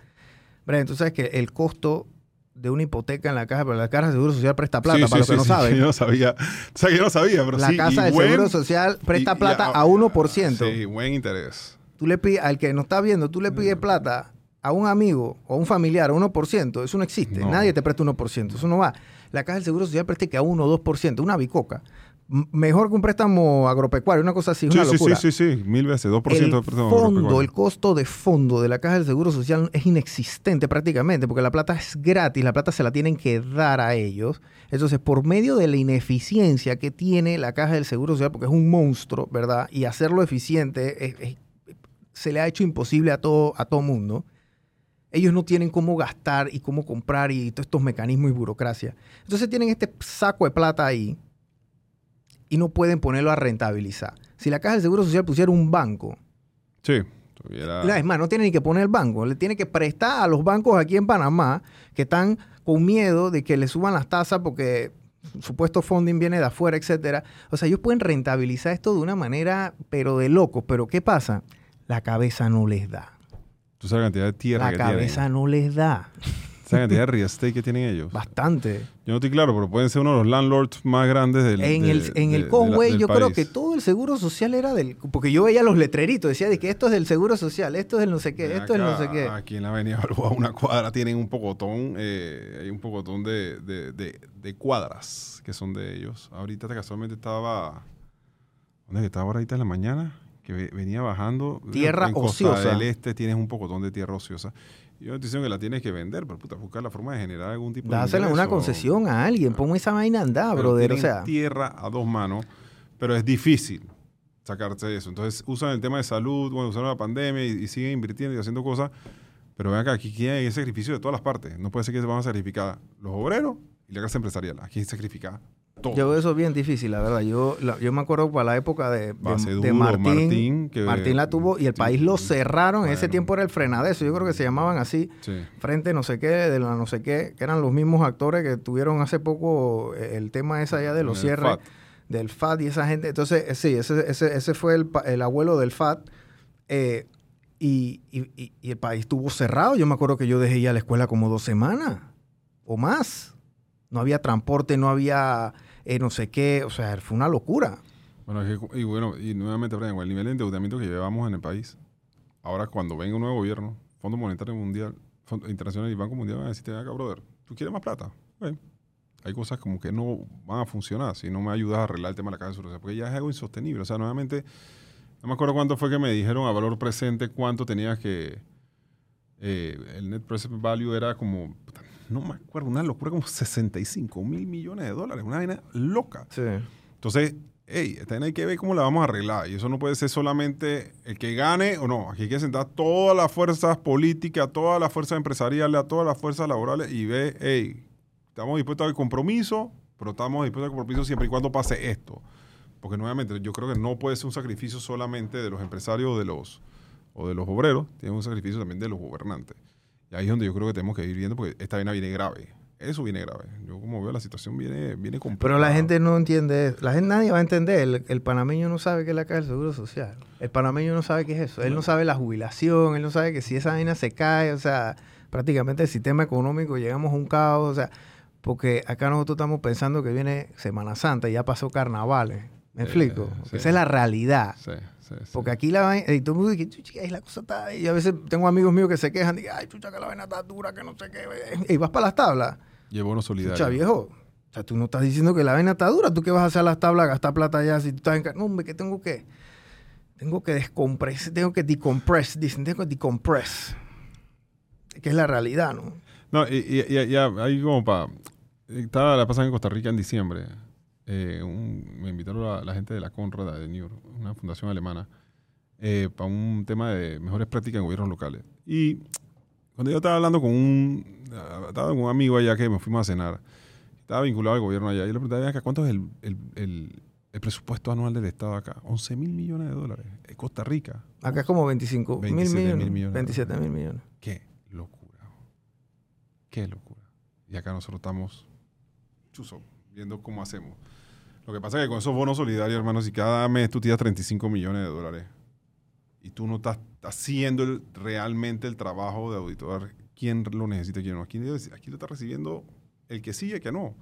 [SPEAKER 2] Brian, tú sabes que el costo de una hipoteca en la caja, pero la caja del Seguro Social presta plata,
[SPEAKER 1] Sí,
[SPEAKER 2] para
[SPEAKER 1] sí,
[SPEAKER 2] los que
[SPEAKER 1] sí,
[SPEAKER 2] no saben. [LAUGHS]
[SPEAKER 1] Yo no sabía. O sea, yo no sabía, pero
[SPEAKER 2] la casa del Seguro Social presta
[SPEAKER 1] y- y
[SPEAKER 2] plata
[SPEAKER 1] a-
[SPEAKER 2] a 1%.
[SPEAKER 1] Sí, buen interés.
[SPEAKER 2] Tú le pides, al que no está viendo, tú le pides plata a un amigo o a un familiar a 1%, eso no existe.
[SPEAKER 1] No.
[SPEAKER 2] Nadie te presta 1%, eso no va. La caja del Seguro Social presta que a 1 o 2%, una bicoca. M- Mejor que un préstamo agropecuario, una cosa así,
[SPEAKER 1] Sí,
[SPEAKER 2] una
[SPEAKER 1] sí,
[SPEAKER 2] locura.
[SPEAKER 1] sí, sí, sí, mil veces, 2%
[SPEAKER 2] el
[SPEAKER 1] de préstamo
[SPEAKER 2] fondo,
[SPEAKER 1] agropecuario.
[SPEAKER 2] el costo de fondo de la caja del Seguro Social es inexistente prácticamente, porque la plata es gratis, la plata se la tienen que dar a ellos. Entonces, por medio de la ineficiencia que tiene la caja del Seguro Social, porque es un monstruo, ¿verdad? Y hacerlo eficiente es- es- se le ha hecho imposible a todo, a todo mundo. Ellos no tienen cómo gastar y cómo comprar y todos estos mecanismos y burocracia. Entonces tienen este saco de plata ahí y no pueden ponerlo a rentabilizar. Si la Caja del Seguro Social pusiera un banco,
[SPEAKER 1] Sí, tuviera...
[SPEAKER 2] es más, no tiene ni que poner el banco, le tiene que prestar a los bancos aquí en Panamá que están con miedo de que le suban las tasas porque supuesto funding viene de afuera, etcétera. O sea, ellos pueden rentabilizar esto de una manera, pero de locos. Pero ¿qué pasa? La cabeza no les da.
[SPEAKER 1] Tú sabes la cantidad de tierra
[SPEAKER 2] La
[SPEAKER 1] que
[SPEAKER 2] cabeza
[SPEAKER 1] tienen.
[SPEAKER 2] no les da. [LAUGHS]
[SPEAKER 1] ¿Sabes la cantidad de real estate que tienen ellos?
[SPEAKER 2] Bastante.
[SPEAKER 1] Yo no estoy claro, pero pueden ser uno de los landlords más grandes del
[SPEAKER 2] En
[SPEAKER 1] de-
[SPEAKER 2] el, en
[SPEAKER 1] de-
[SPEAKER 2] el
[SPEAKER 1] de la-
[SPEAKER 2] Conway
[SPEAKER 1] del
[SPEAKER 2] yo creo que todo el seguro social era del... Porque yo veía los letreritos, decía de que esto es del seguro social, esto es el no sé qué, esto es el no sé qué.
[SPEAKER 1] Aquí en la Avenida Balboa, una cuadra, tienen un pocotón, eh, hay un pocotón de, de, de- de cuadras que son de ellos. Ahorita casualmente estaba, ¿dónde estaba ahorita en la mañana? Que venía bajando.
[SPEAKER 2] Tierra
[SPEAKER 1] en Costa
[SPEAKER 2] ociosa.
[SPEAKER 1] del Este tienes un pocotón de tierra ociosa. Yo estoy diciendo que la tienes que vender, pero puta, buscar la forma de generar algún tipo de
[SPEAKER 2] Dásela una concesión a alguien, pon esa vaina a andar,
[SPEAKER 1] Pero
[SPEAKER 2] brother. O sea,
[SPEAKER 1] tierra a dos manos, pero es difícil sacarse eso. Entonces usan el tema de salud, bueno, usaron la pandemia y, y siguen invirtiendo y haciendo cosas, pero vean que aquí hay sacrificio de todas las partes. No puede ser que se van a sacrificar los obreros y la clase empresarial. Aquí hay que sacrificar todo.
[SPEAKER 2] yo veo eso bien difícil, la verdad. Yo, la- yo me acuerdo para la época de, de- Martín.
[SPEAKER 1] Martín, que-
[SPEAKER 2] Martín la tuvo y el
[SPEAKER 1] Sí,
[SPEAKER 2] país lo cerraron. En ese tiempo era el frenadeso. Yo creo que se llamaban así.
[SPEAKER 1] Sí.
[SPEAKER 2] Frente no sé qué, de la no sé qué, que eran los mismos actores que tuvieron hace poco eh, el tema ese allá de los
[SPEAKER 1] el
[SPEAKER 2] cierres.
[SPEAKER 1] FAT.
[SPEAKER 2] del FAT y esa gente. Entonces, eh, sí, ese, ese, ese fue el, el abuelo del FAT. eh, y, y- y- y el país estuvo cerrado. Yo me acuerdo que yo dejé ir a la escuela como dos semanas o más. No había transporte, no había eh, no sé qué. O sea, fue una locura.
[SPEAKER 1] Bueno, es que- y bueno, y nuevamente, Brian, el nivel de endeudamiento que llevamos en el país, ahora cuando venga un nuevo gobierno, Fondo Monetario Mundial, Fondo Internacional y Banco Mundial van a decirte, acá, brother, ¿tú quieres más plata? Hay cosas como que no van a funcionar si no me ayudas a arreglar el tema de la caja de seguridad, porque ya es algo insostenible. O sea, nuevamente, no me acuerdo cuánto fue que me dijeron a valor presente cuánto tenías que... eh, el net present value era como, no me acuerdo, una locura como [LAUGHS] 65 mil millones de dólares, una vaina loca.
[SPEAKER 2] Sí.
[SPEAKER 1] Entonces, hey, esta vaina hay que ver cómo la vamos a arreglar. Y eso no puede ser solamente el que gane o no. Aquí hay que sentar todas las fuerzas políticas, todas las fuerzas empresariales, todas las fuerzas laborales y ver, hey, estamos dispuestos al compromiso, pero estamos dispuestos al compromiso siempre y cuando pase esto. Porque nuevamente, yo creo que no puede ser un sacrificio solamente de los empresarios o de los, o de los obreros, tiene un sacrificio también de los gobernantes. Y ahí es donde yo creo que tenemos que ir viendo, porque esta vaina viene grave. Eso viene grave. Yo como veo la situación viene, viene complicada.
[SPEAKER 2] Pero la gente no entiende eso. La gente, nadie va a entender. El, el panameño no sabe qué es la caja del seguro social. El panameño no sabe qué es eso. Él no sabe la jubilación. Él no sabe que si esa vaina se cae, o sea, prácticamente el sistema económico llegamos a un caos. O sea, porque acá nosotros estamos pensando que viene Semana Santa y ya pasó carnavales. ¿Me
[SPEAKER 1] Eh,
[SPEAKER 2] explico?
[SPEAKER 1] sí.
[SPEAKER 2] Esa es la realidad.
[SPEAKER 1] Sí, sí, sí.
[SPEAKER 2] Porque aquí la vaina, y todo el mundo dice, chucha, la cosa está. Y a veces tengo amigos míos que se quejan, digo, ay, chucha, que la vaina está dura, que no sé qué. Y vas para las tablas.
[SPEAKER 1] Y el bono solidario.
[SPEAKER 2] Chucha, viejo. O sea, tú no estás diciendo que la vaina está dura. ¿Tú qué vas a hacer a las tablas, gastar plata allá si tú estás en... No, hombre, que tengo que... Tengo que descompress, tengo que decompress. Dicen, tengo que decompress. Que es la realidad, ¿no?
[SPEAKER 1] No, y, y, y- y ahí como para... Estaba la pasada en Costa Rica en diciembre. Eh, un- me invitaron la, la gente de la Conrad de New York, una fundación alemana, para un tema de mejores prácticas en gobiernos locales. Y cuando yo estaba hablando con un, estaba con un amigo allá que me fuimos a cenar, estaba vinculado al gobierno allá, y le pregunté, "Ven acá, ¿cuánto es el, el, el- el presupuesto anual del Estado acá? 11 mil millones de dólares. En Costa Rica.
[SPEAKER 2] Acá es como 25 mil
[SPEAKER 1] 27
[SPEAKER 2] millones.
[SPEAKER 1] mil millones.
[SPEAKER 2] 27 mil millones.
[SPEAKER 1] Qué locura. Qué locura. Y acá nosotros estamos chuzo, viendo cómo hacemos. Lo que pasa es que con esos bonos solidarios, hermanos, si cada mes tú tiras 35 millones de dólares y tú no estás haciendo realmente el trabajo de auditor, ¿quién lo necesita y quién no? Aquí, aquí lo está recibiendo el que sí y el que no.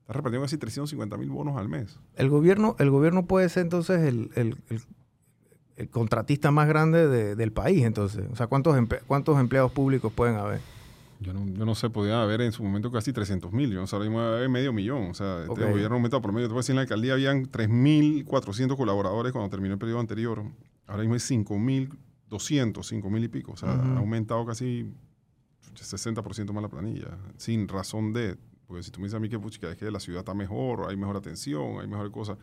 [SPEAKER 1] Está repartiendo casi 350 mil bonos al mes.
[SPEAKER 2] El gobierno, el gobierno puede ser entonces el, el- el- contratista más grande de- del país, entonces. O sea, ¿cuántos, ¿cuántos empleados públicos pueden haber?
[SPEAKER 1] Yo no, yo no sé, podía haber en su momento casi 300 mil. Yo no sé, ahora mismo debe haber medio millón. O sea, este gobierno ha aumentado por medio. Te voy a decir, en la alcaldía habían 3.400 colaboradores cuando terminó el periodo anterior. Ahora mismo hay 5.200, 5.000 y pico. O sea, ha aumentado casi 60% más la planilla. Sin razón de... Porque si tú me dices a mí que, puchica, es que la ciudad está mejor, hay mejor atención, hay mejores cosas.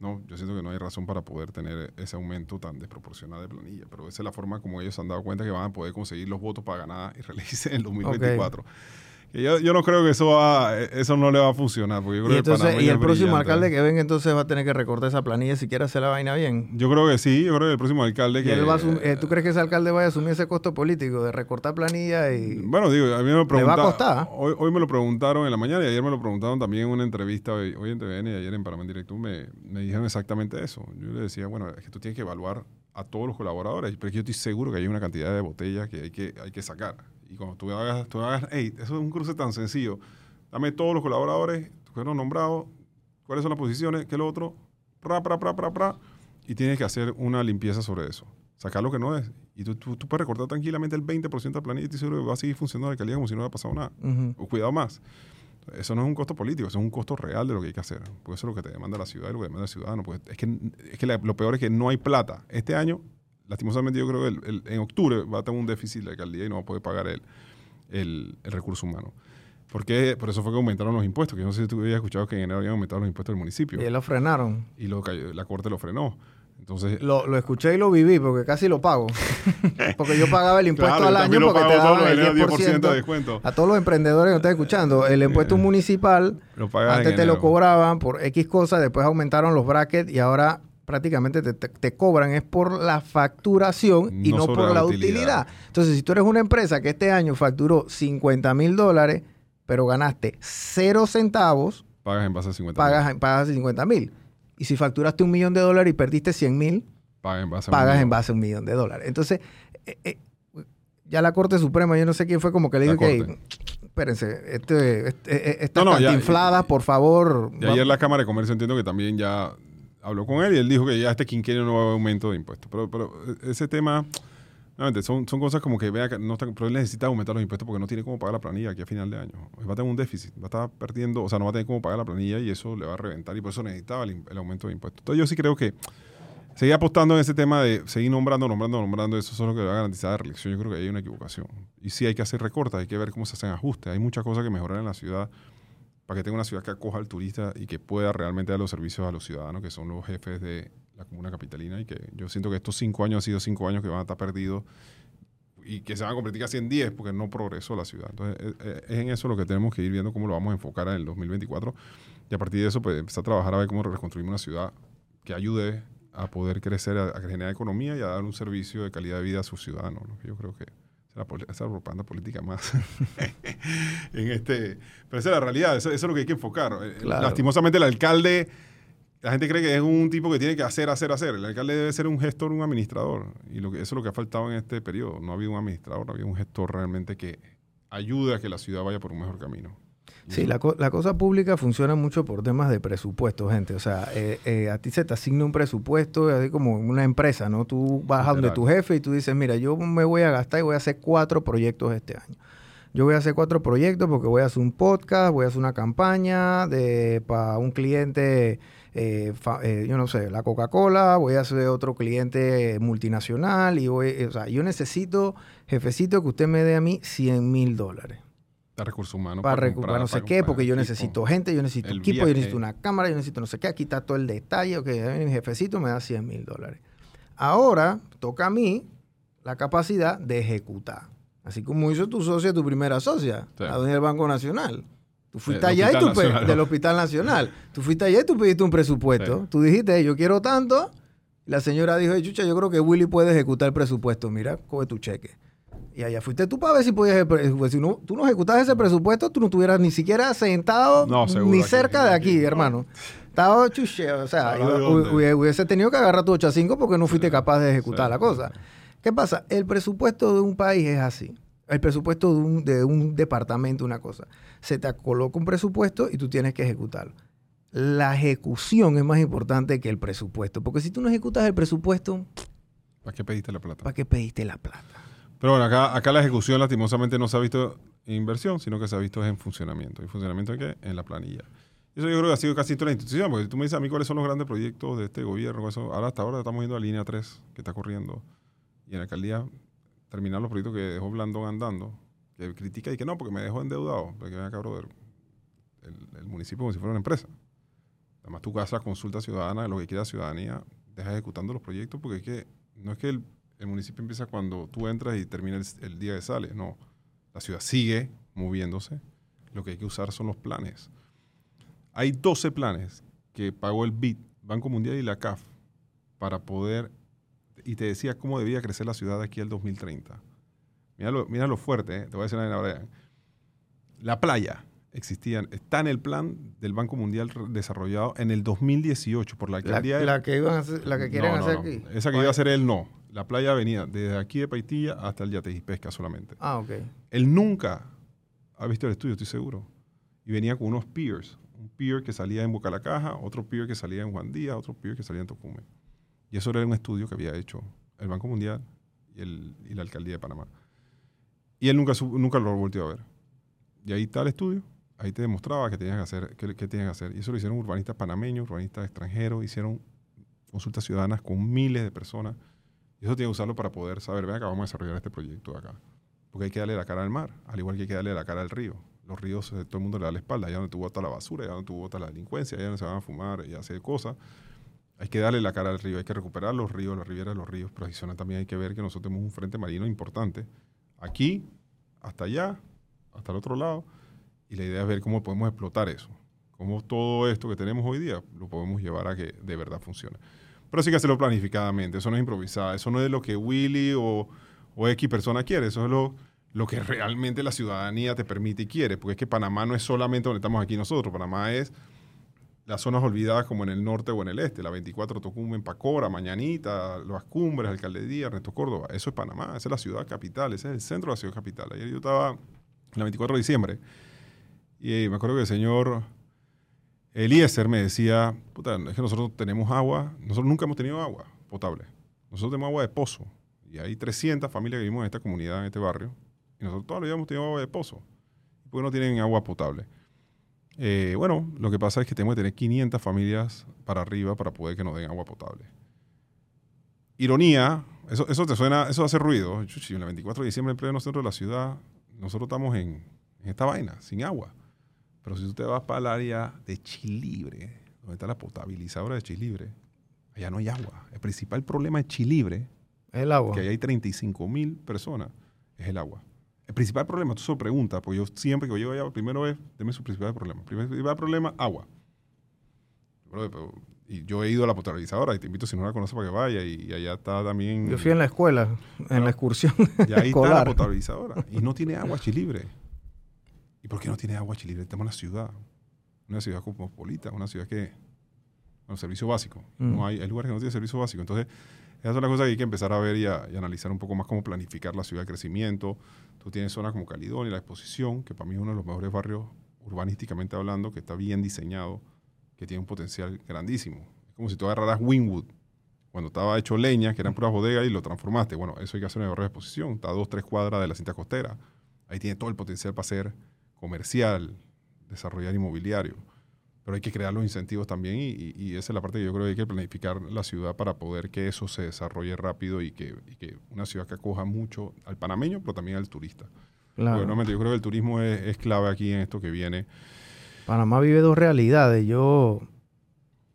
[SPEAKER 1] No, yo siento que no hay razón para poder tener ese aumento tan desproporcionado de planilla. Pero esa es la forma como ellos se han dado cuenta que van a poder conseguir los votos para ganar y reelegirse en el 2024. Que yo, yo no creo que eso va, eso no le va a funcionar. Porque yo creo
[SPEAKER 2] Y,
[SPEAKER 1] que
[SPEAKER 2] entonces,
[SPEAKER 1] Panamá
[SPEAKER 2] y el próximo
[SPEAKER 1] brillante.
[SPEAKER 2] alcalde que venga entonces va a tener que recortar esa planilla si quiere hacer la vaina bien.
[SPEAKER 1] Yo creo que sí, yo creo que el próximo alcalde que...
[SPEAKER 2] él va a asum- eh, ¿Tú crees que ese alcalde vaya a asumir ese costo político de recortar planilla y...
[SPEAKER 1] Bueno, digo, a mí me
[SPEAKER 2] va a
[SPEAKER 1] preguntaron.
[SPEAKER 2] costar.
[SPEAKER 1] Hoy, hoy me lo preguntaron en la mañana y ayer me lo preguntaron también en una entrevista hoy, hoy en TVN y ayer en Panamá en Directo. Me, me dijeron exactamente eso. Yo le decía, bueno, es que tú tienes que evaluar a todos los colaboradores, pero es que yo estoy seguro que hay una cantidad de botellas que hay que, hay que sacar. Y cuando tú hagas, tú hagas, hey, eso es un cruce tan sencillo. Dame todos los colaboradores, que fueron nombrados, cuáles son las posiciones, qué es lo otro, pra, pra, pra, pra, pra, y tienes que hacer una limpieza sobre eso. Sacar lo que no es. Y tú, tú, tú puedes recortar tranquilamente el 20% de la planilla y estoy seguro que va a seguir funcionando la alcaldía como si no hubiera pasado nada.
[SPEAKER 2] Ujú.
[SPEAKER 1] O cuidado más. Eso no es un costo político, eso es un costo real de lo que hay que hacer. Porque eso es lo que te demanda la ciudad y lo que demanda el ciudadano. Porque es que, es que la- lo peor es que no hay plata. Este año, lastimosamente, yo creo que el- el- en octubre va a tener un déficit la alcaldía y no va a poder pagar el, el, el recurso humano. Porque, por eso fue que aumentaron los impuestos. Que yo no sé si tú habías escuchado que en enero habían aumentado los impuestos del municipio.
[SPEAKER 2] Y lo frenaron.
[SPEAKER 1] Y lo, la corte lo frenó. Entonces,
[SPEAKER 2] Lo, lo escuché y lo viví porque casi lo pago. [LAUGHS] porque yo pagaba el impuesto
[SPEAKER 1] claro,
[SPEAKER 2] al año porque te daban el
[SPEAKER 1] el
[SPEAKER 2] 10%.
[SPEAKER 1] de descuento.
[SPEAKER 2] A todos los emprendedores que están escuchando, el impuesto [LAUGHS] municipal,
[SPEAKER 1] Lo
[SPEAKER 2] antes te lo cobraban por X cosas, después aumentaron los brackets y ahora prácticamente te, te- te cobran es por la facturación y
[SPEAKER 1] No
[SPEAKER 2] por
[SPEAKER 1] la
[SPEAKER 2] la
[SPEAKER 1] utilidad.
[SPEAKER 2] utilidad. Entonces, si tú eres una empresa que este año facturó 50 mil dólares, pero ganaste cero centavos,
[SPEAKER 1] Pagas en base a 50
[SPEAKER 2] pagas, pagas 50 mil. Y si facturaste un millón de dólares y perdiste 100 mil,
[SPEAKER 1] Paga en base
[SPEAKER 2] pagas en base a un millón de dólares. Entonces, eh, eh, ya la Corte Suprema, yo no sé quién fue como que le dijo que, espérense, este, este, estas
[SPEAKER 1] No, no, ya-
[SPEAKER 2] cantinfladas, por favor.
[SPEAKER 1] Y ayer la Cámara de Comercio entiendo que también ya habló con él y él dijo que ya este quinquenio no va a haber aumento de impuestos. Pero, pero ese tema, nuevamente, son, son cosas como que vea que no está, pero él necesita aumentar los impuestos porque no tiene cómo pagar la planilla aquí a final de año. Va a tener un déficit, va a estar perdiendo, o sea, no va a tener cómo pagar la planilla y eso le va a reventar y por eso necesitaba el, el aumento de impuestos. Entonces yo sí creo que seguir apostando en ese tema de seguir nombrando, nombrando, nombrando, eso es lo que va a garantizar la reelección. Yo creo que hay una equivocación. Y sí hay que hacer recortes, hay que ver cómo se hacen ajustes. Hay muchas cosas que mejorar en la ciudad para que tenga una ciudad que acoja al turista y que pueda realmente dar los servicios a los ciudadanos, que son los jefes de la comuna capitalina. Y que yo siento que estos cinco años han sido cinco años que van a estar perdidos y que se van a convertir casi en diez porque no progresó la ciudad. Entonces, eh, eh, es en eso lo que tenemos que ir viendo cómo lo vamos a enfocar en el 2024. Y a partir de eso, pues empezar a trabajar a ver cómo reconstruimos una ciudad que ayude a poder crecer, a, a generar economía y a dar un servicio de calidad de vida a sus ciudadanos. ¿no? Yo creo que la, esa propaganda política más [LAUGHS] en este... Pero esa es la realidad, eso, eso es lo que hay que enfocar. Eh,
[SPEAKER 2] Claro.
[SPEAKER 1] Lastimosamente el alcalde, la gente cree que es un tipo que tiene que hacer, hacer, hacer. El alcalde debe ser un gestor, un administrador. Y lo que, eso es lo que ha faltado en este periodo. No ha habido un administrador, no ha habido un gestor realmente que ayude a que la ciudad vaya por un mejor camino.
[SPEAKER 2] Sí, la, co- la cosa pública funciona mucho por temas de presupuesto, gente. O sea, eh, eh, a ti se te asigna un presupuesto, así como una empresa, ¿no? Tú vas a donde tu jefe y tú dices, mira, yo me voy a gastar y voy a hacer cuatro proyectos este año. Yo voy a hacer cuatro proyectos porque voy a hacer un podcast, voy a hacer una campaña de para un cliente, eh, fa- eh, yo no sé, la Coca-Cola, voy a hacer otro cliente multinacional y voy, o sea, yo necesito, jefecito, que usted me dé a mí 100 mil dólares
[SPEAKER 1] recursos humanos.
[SPEAKER 2] para recuperar no sé
[SPEAKER 1] para
[SPEAKER 2] qué, porque yo
[SPEAKER 1] equipo.
[SPEAKER 2] necesito gente, yo necesito equipo, yo necesito una cámara, yo necesito no sé qué, aquí está todo el detalle, ok, mi jefecito me da 100 mil dólares. Ahora toca a mí la capacidad de ejecutar. Así como hizo tu socia, tu primera socia,
[SPEAKER 1] Sí.
[SPEAKER 2] la dueña del Banco Nacional. Tú fuiste
[SPEAKER 1] Del
[SPEAKER 2] allá y tú
[SPEAKER 1] Nacional.
[SPEAKER 2] del Hospital Nacional. [LAUGHS] Tú fuiste allá y tú pediste un presupuesto.
[SPEAKER 1] Sí.
[SPEAKER 2] Tú dijiste, "Hey, yo quiero tanto. La señora dijo, "Hey, chucha, yo creo que Willy puede ejecutar el presupuesto. Mira, coge tu cheque. Y allá fuiste tú para ver si podías... eje- pues, si no, tú no ejecutas ese presupuesto, tú no estuvieras ni siquiera sentado
[SPEAKER 1] No, seguro,
[SPEAKER 2] ni
[SPEAKER 1] aquí,
[SPEAKER 2] cerca de aquí,
[SPEAKER 1] aquí.
[SPEAKER 2] hermano. Estaba chuche, o sea, iba- hubiese tenido que agarrar tu 8 a 5 porque no fuiste capaz de ejecutar
[SPEAKER 1] Sí.
[SPEAKER 2] la cosa. ¿Qué pasa? El presupuesto de un país es así. El presupuesto de un, de un departamento, una cosa. Se te coloca un presupuesto y tú tienes que ejecutarlo. La ejecución es más importante que el presupuesto. Porque si tú no ejecutas el presupuesto,
[SPEAKER 1] ¿Para qué pediste la plata?
[SPEAKER 2] ¿para qué pediste la plata?
[SPEAKER 1] Pero bueno, acá, acá la ejecución lastimosamente no se ha visto en inversión, sino que se ha visto en funcionamiento. ¿Y funcionamiento en qué? En la planilla. Eso yo creo que ha sido casi toda la institución, porque tú me dices a mí cuáles son los grandes proyectos de este gobierno. Eso, ahora hasta ahora estamos viendo la línea 3 que está corriendo. Y en la alcaldía terminar los proyectos que dejó Blandón andando, que critica y que no, porque me dejó endeudado. Porque ven acá, brother, el, el municipio como si fuera una empresa. Además, tú haces la consulta ciudadana de lo que quiera la ciudadanía, dejas ejecutando los proyectos, porque es que no es que el, el municipio empieza cuando tú entras y termina el, el día que sales. No, la ciudad sigue moviéndose. Lo que hay que usar son los planes. Hay 12 planes que pagó el BID, Banco Mundial y la CAF, para poder, y te decía cómo debía crecer la ciudad de aquí al 2030. Mira lo, mira lo fuerte, ¿eh? te voy a decir una Brian. La playa existía, está en el plan del Banco Mundial desarrollado en el 2018 por la
[SPEAKER 2] La,
[SPEAKER 1] alcaldía de-
[SPEAKER 2] la que iban a hacer- la que quieren
[SPEAKER 1] no, no,
[SPEAKER 2] hacer
[SPEAKER 1] no.
[SPEAKER 2] aquí.
[SPEAKER 1] Esa que iba a hacer él, no. La playa venía desde aquí de Paitilla hasta el Yateji Pesca solamente.
[SPEAKER 2] Ah, ok.
[SPEAKER 1] Él nunca ha visto el estudio, estoy seguro. Y venía con unos piers. Un pier que salía en Boca la Caja, otro pier que salía en Juan Díaz, otro pier que salía en Tocumen. Y eso era un estudio que había hecho el Banco Mundial y, el- y la Alcaldía de Panamá. Y él nunca, nunca lo volvió a ver. Y ahí está el estudio. Ahí te demostraba que tenían que hacer, que, que tenían que hacer. Y eso lo hicieron urbanistas panameños, urbanistas extranjeros, hicieron consultas ciudadanas con miles de personas. Y eso tiene que usarlo para poder saber, ven acá, vamos a desarrollar este proyecto de acá. Porque hay que darle la cara al mar, al igual que hay que darle la cara al río. Los ríos, eh, todo el mundo le da la espalda, allá donde tú botas la basura, allá donde tú botas la delincuencia, allá donde se van a fumar y hacer cosas. Hay que darle la cara al río, hay que recuperar los ríos, las riberas de los ríos, pero adicional también hay que ver que nosotros tenemos un frente marino importante. Aquí, hasta allá, hasta el otro lado, y la idea es ver cómo podemos explotar eso. Cómo todo esto que tenemos hoy día lo podemos llevar a que de verdad funcione. Pero sí que hacerlo planificadamente, eso no es improvisado, eso no es lo que Willy o, o X persona quiere, eso es lo, lo que realmente la ciudadanía te permite y quiere, porque es que Panamá no es solamente donde estamos aquí nosotros, Panamá es las zonas olvidadas como en el norte o en el este, la 24 Tocumen, Pacora, Mañanita, Las Cumbres, Alcaldía, Ernesto Córdoba. Eso es Panamá, esa es la ciudad capital, ese es el centro de la ciudad capital. Ayer yo estaba la 24 de diciembre y me acuerdo que el señor Eliezer me decía, puta, es que nosotros tenemos agua, nosotros nunca hemos tenido agua potable. Nosotros tenemos agua de pozo. Y hay 300 familias que vivimos en esta comunidad, en este barrio. Y nosotros todavía hemos tenido agua de pozo. Porque no tienen agua potable. Eh, bueno, lo que pasa es que tenemos que tener 500 familias para arriba para poder que nos den agua potable. Ironía, eso, te suena, eso hace ruido. Chuchi, el 24 de diciembre en pleno centro de la ciudad, nosotros estamos en esta vaina, sin agua. Pero si tú te vas para el área de Chilibre, donde está la potabilizadora de Chilibre, allá no hay agua. El principal problema de Chilibre,
[SPEAKER 2] El agua.
[SPEAKER 1] que ahí hay 35 mil personas, es el agua. El principal problema, tú se lo preguntas, porque yo siempre que llego allá, primero es, deme su principal problema. Primer principal problema, agua. Pero- y yo he ido a la potabilizadora y te invito si no la conoces para que vaya y, allá está también...
[SPEAKER 2] Yo fui en la escuela, en la excursión
[SPEAKER 1] Y ahí está la potabilizadora. Y no tiene agua Chilibre. ¿Y por qué no tiene agua Chilibre? Estamos en una ciudad. Una ciudad cosmopolita, una ciudad que. Bueno, servicio básico.
[SPEAKER 2] Mm.
[SPEAKER 1] No hay, hay lugares que no tienen servicio básico. Entonces, esas son las cosas que hay que empezar a ver y, a- y analizar un poco más cómo planificar la ciudad de crecimiento. Tú tienes zonas como Caledonia, la exposición, que para mí es uno de los mejores barrios urbanísticamente hablando, que está bien diseñado, que tiene un potencial grandísimo. Es como si tú agarraras Wynwood, cuando estaba hecho leña, que eran puras bodegas, y lo transformaste. Bueno, eso hay que hacer en el barrio de exposición. Está a dos, tres cuadras de la cinta costera. Ahí tiene todo el potencial para ser comercial, desarrollar inmobiliario. Pero hay que crear los incentivos también y, y- y esa es la parte que yo creo que hay que planificar la ciudad para poder que eso se desarrolle rápido y que, y que una ciudad que acoja mucho al panameño, pero también al turista.
[SPEAKER 2] Claro.
[SPEAKER 1] Porque nuevamente yo creo que el turismo es, es clave aquí en esto que viene.
[SPEAKER 2] Panamá vive dos realidades. Yo,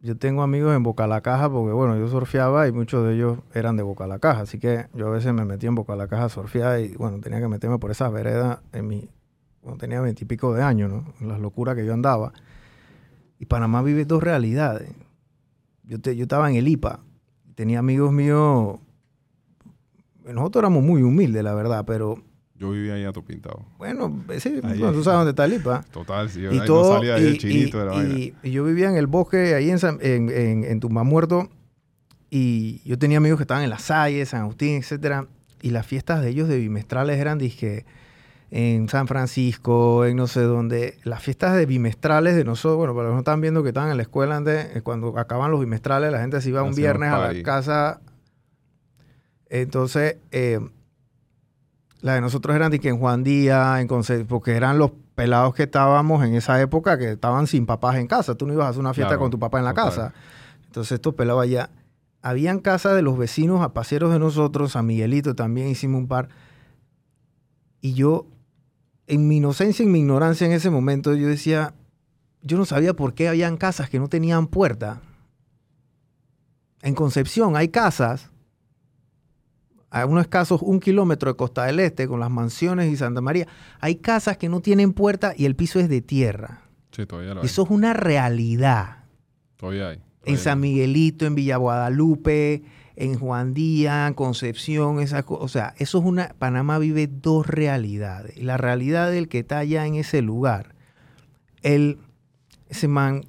[SPEAKER 2] yo tengo amigos en Boca La Caja porque, bueno, yo surfeaba y muchos de ellos eran de Boca La Caja. Así que yo a veces me metía en Boca La Caja a surfear y, bueno, tenía que meterme por esas veredas en mi, cuando tenía veintipico de años, ¿no? Las locuras que yo andaba. Y Panamá vive dos realidades. Yo, te- yo estaba en el IPA. Tenía amigos míos. Nosotros éramos muy humildes, la verdad, pero
[SPEAKER 1] Yo vivía ahí a tu pintado.
[SPEAKER 2] bueno, sí,
[SPEAKER 1] Ahí.
[SPEAKER 2] bueno, tú sabes dónde está el IPA
[SPEAKER 1] Total, si yo
[SPEAKER 2] y todo,
[SPEAKER 1] no salía ahí
[SPEAKER 2] y,
[SPEAKER 1] el chinito
[SPEAKER 2] y-
[SPEAKER 1] de la vaina.
[SPEAKER 2] y- y yo vivía en el bosque, ahí en, San- en, en, en Tumbamuerto, y yo tenía amigos que estaban en La Salle, San Agustín, etcétera, y las fiestas de ellos de bimestrales eran, dije, en San Francisco, en no sé dónde, las fiestas de bimestrales de nosotros, bueno, para los que no están viendo que estaban en la escuela antes, eh, cuando acaban los bimestrales, la gente se iba un viernes a la casa, entonces... eh, las de nosotros eran de que en Juan Díaz, en Conce- porque eran los pelados que estábamos en esa época que estaban sin papás en casa. Tú no ibas a hacer una fiesta
[SPEAKER 1] Claro,
[SPEAKER 2] con tu papá en la
[SPEAKER 1] total.
[SPEAKER 2] casa. Entonces estos pelados allá. Habían casas de los vecinos apaceros de nosotros, San Miguelito también hicimos un par. Y yo, en mi inocencia, en mi ignorancia en ese momento, yo decía, yo no sabía por qué habían casas que no tenían puerta. En Concepción hay casas a unos escasos un kilómetro de Costa del Este, con las mansiones y Santa María, hay casas que no tienen puerta y el piso es de tierra.
[SPEAKER 1] Sí, todavía lo hay.
[SPEAKER 2] Eso es una realidad.
[SPEAKER 1] Todavía hay.
[SPEAKER 2] En San. Miguelito, en Villa Guadalupe, en Juan Díaz, Concepción, esas co- O sea, eso es una. Panamá vive dos realidades. La realidad del que está allá en ese lugar, él, ese man,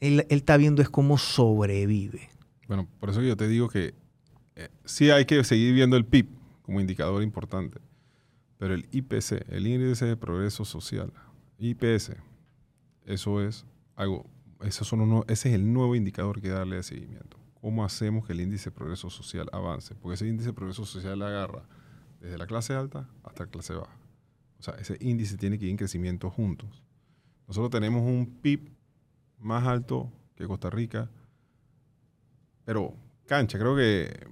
[SPEAKER 2] él, él está viendo es cómo sobrevive.
[SPEAKER 1] Bueno, por eso yo te digo que eh, sí hay que seguir viendo el PIB como indicador importante, pero el IPC, el índice de progreso social, IPS, eso es algo, esos son uno- ese es el nuevo indicador que darle de seguimiento. ¿Cómo hacemos que el índice de progreso social avance? Porque ese índice de progreso social agarra desde la clase alta hasta la clase baja. O sea, ese índice tiene que ir en crecimiento juntos. Nosotros tenemos un PIB más alto que Costa Rica, pero cancha, creo que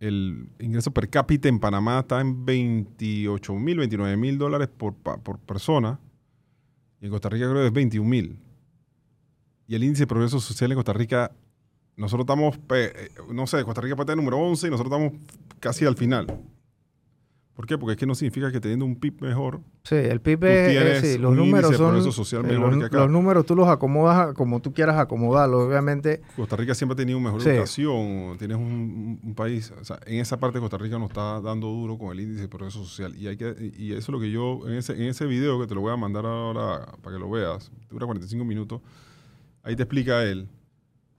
[SPEAKER 1] el ingreso per cápita en Panamá está en 28 mil, 29 mil dólares por, por persona. Y en Costa Rica creo que es 21 mil. Y el índice de progreso social en Costa Rica, nosotros estamos, eh, no sé, Costa Rica puede estar número 11 y nosotros estamos casi al final. ¿Por qué? Porque es que no significa que teniendo un PIB mejor,
[SPEAKER 2] Sí, el PIB es- sí, los números son.
[SPEAKER 1] social
[SPEAKER 2] los,
[SPEAKER 1] que acá.
[SPEAKER 2] los números tú los acomodas como tú quieras acomodarlos. Obviamente,
[SPEAKER 1] Costa Rica siempre ha tenido mejor
[SPEAKER 2] Sí.
[SPEAKER 1] educación, tienes un país, o sea, en esa parte Costa Rica nos está dando duro con el índice de progreso social y hay que y eso es lo que yo en ese en ese video que te lo voy a mandar ahora para que lo veas, dura 45 minutos. ahí te explica él.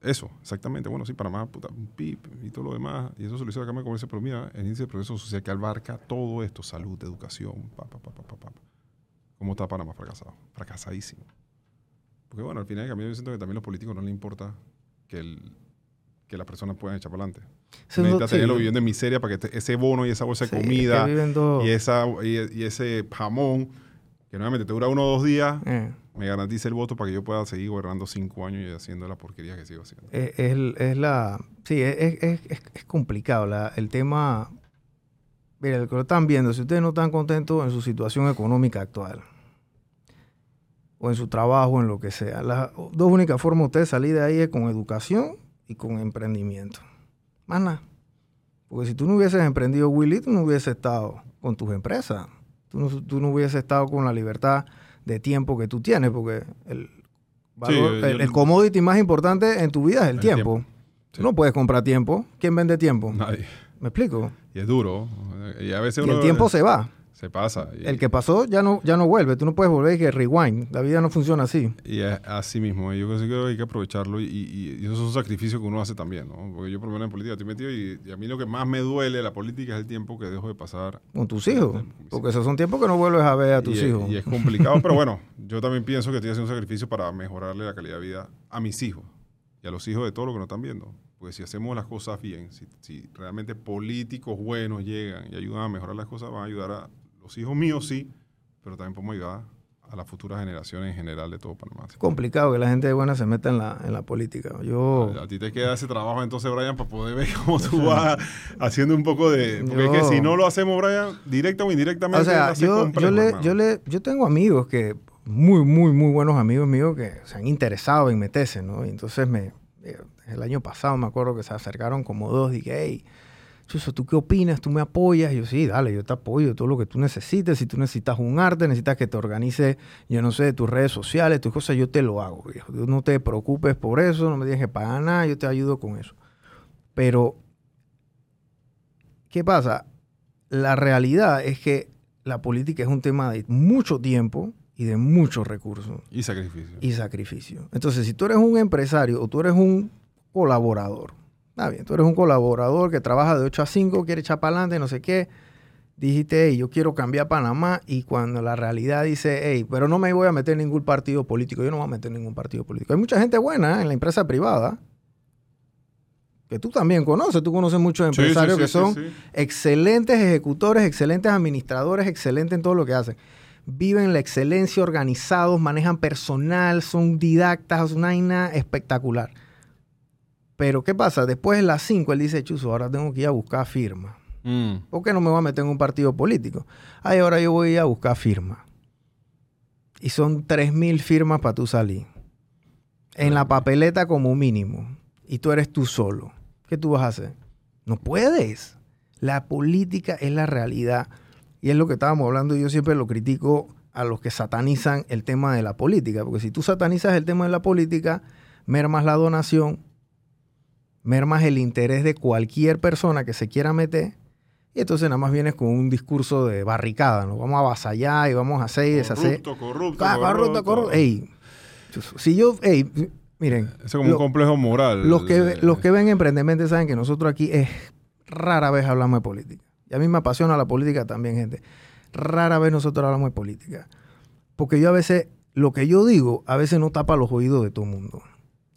[SPEAKER 1] Eso, exactamente. Bueno, sí, Panamá, puta, un PIB y todo lo demás. Y eso se lo hizo la Cámara de Comercio. Pero mira, el índice de progreso social que abarca todo esto, salud, educación, pa, pa, pa, pa, pa, pa. ¿Cómo está Panamá fracasado? Fracasadísimo. Porque bueno, al final del camino yo siento que también a los políticos no les importa que, el, que las personas puedan echar para adelante. Necesita
[SPEAKER 2] sí,
[SPEAKER 1] tenerlo viviendo en miseria para que te- ese bono y esa bolsa de comida y, esa, y, y ese jamón, que nuevamente te dura uno o dos días,
[SPEAKER 2] eh,
[SPEAKER 1] me garantiza el voto para que yo pueda seguir gobernando cinco años y haciendo la porquería que sigo haciendo.
[SPEAKER 2] es, es- es la... Sí, es, es- es- complicado. la- el tema... Mira, lo que lo están viendo, si ustedes no están contentos en su situación económica actual, o en su trabajo, en lo que sea, las dos únicas formas de ustedes salir de ahí es con educación y con emprendimiento. Más nada. Porque si tú no hubieses emprendido, Willy, tú no hubieses estado con tus empresas. Tú no, tú no hubieses estado con la libertad de tiempo que tú tienes, porque el, valor-
[SPEAKER 1] yo-
[SPEAKER 2] el,
[SPEAKER 1] yo-
[SPEAKER 2] el commodity más importante en tu vida es el,
[SPEAKER 1] El
[SPEAKER 2] tiempo.
[SPEAKER 1] tiempo.
[SPEAKER 2] Tú no puedes comprar tiempo. ¿Quién vende tiempo?
[SPEAKER 1] Nadie.
[SPEAKER 2] ¿Me explico?
[SPEAKER 1] Y es duro. Y a veces
[SPEAKER 2] Y
[SPEAKER 1] uno
[SPEAKER 2] el tiempo se va.
[SPEAKER 1] Se pasa. Y,
[SPEAKER 2] El que pasó ya no, ya no vuelve. Tú no puedes volver y que rewind. La vida no funciona así.
[SPEAKER 1] y es así mismo. Yo creo que hay que aprovecharlo. Y, y, y eso es un sacrificio que uno hace también. ¿no? Porque yo por lo menos en política estoy metido y, a mí lo que más me duele de la política es el tiempo que dejo de pasar
[SPEAKER 2] Con tus hijos.
[SPEAKER 1] Con
[SPEAKER 2] Porque esos son tiempos que no vuelves a ver a tus
[SPEAKER 1] es-
[SPEAKER 2] hijos.
[SPEAKER 1] y es complicado, pero bueno, [LAUGHS] yo también pienso que estoy haciendo un sacrificio para mejorarle la calidad de vida a mis hijos y a los hijos de todos los que nos están viendo. Porque si hacemos las cosas bien, si, si realmente políticos buenos llegan y ayudan a mejorar las cosas, van a ayudar a los hijos míos, sí, pero también podemos ayudar a las futuras generaciones en general de todo Panamá.
[SPEAKER 2] Es complicado que la gente buena se meta en la, en la política. Yo,
[SPEAKER 1] A, a ti te queda ese trabajo entonces, Brian, para poder ver cómo tú vas haciendo un poco de... Porque es que
[SPEAKER 2] Yo-
[SPEAKER 1] si no lo hacemos, Brian, directa o indirectamente...
[SPEAKER 2] o sea, yo,
[SPEAKER 1] complejo,
[SPEAKER 2] yo, le, yo, le, yo tengo amigos que, muy, muy, muy buenos amigos míos que se han interesado en meterse, ¿no? Y entonces me, eh, el año pasado me acuerdo que se acercaron como dos, dije, hey, Chuso, ¿tú qué opinas? ¿Tú me apoyas? Y yo, sí, dale, yo te apoyo, todo lo que tú necesites. Si tú necesitas un arte, necesitas que te organice, yo no sé, tus redes sociales, tus cosas, yo te lo hago, viejo. No te preocupes por eso, no me tienes que pagar nada, yo te ayudo con eso. Pero, ¿qué pasa? La realidad es que la política es un tema de mucho tiempo y de muchos recursos
[SPEAKER 1] Y sacrificio.
[SPEAKER 2] y sacrificio. Entonces, si tú eres un empresario o tú eres un colaborador, está bien, tú eres un colaborador que trabaja de 8 a 5, quiere echar para adelante, no sé qué, dijiste, hey, yo quiero cambiar Panamá y cuando la realidad dice, hey, pero no me voy a meter en ningún partido político, yo no voy a meter en ningún partido político. Hay mucha gente buena ¿eh? en la empresa privada que tú también conoces, tú conoces muchos
[SPEAKER 1] Sí, sí,
[SPEAKER 2] empresarios
[SPEAKER 1] sí,
[SPEAKER 2] que son excelentes ejecutores, excelentes administradores, excelentes en todo lo que hacen. Viven la excelencia, organizados, manejan personal, son didactas, una vaina espectacular. Pero ¿qué pasa? Después de las 5 él dice, Chuzo, ahora tengo que ir a buscar firma.
[SPEAKER 1] Mm.
[SPEAKER 2] ¿Por qué no me voy a meter en un partido político? Ay, ahora yo voy a ir a buscar firma. Y son 3.000 firmas para tú salir. En la papeleta como mínimo. Y tú eres tú solo. ¿Qué tú vas a hacer? No puedes. La política es la realidad. Y es lo que estábamos hablando. Yo siempre lo critico a los que satanizan el tema de la política. Porque si tú satanizas el tema de la política, mermas la donación, mermas el interés de cualquier persona que se quiera meter. Y entonces nada más vienes con un discurso de barricada, ¿no? Vamos a avasallar y vamos a hacer y deshacer.
[SPEAKER 1] Corrupto, corrupto,
[SPEAKER 2] Ah, corrupto, corrupto. Ey, si yo, ey, miren,
[SPEAKER 1] es como
[SPEAKER 2] lo-
[SPEAKER 1] un complejo moral.
[SPEAKER 2] los que, los que ven Emprendement saben que nosotros aquí es rara vez hablamos de política. Y a mí me apasiona la política también, gente. Rara vez nosotros hablamos de política. Porque yo a veces, lo que yo digo, a veces no tapa los oídos de todo el mundo.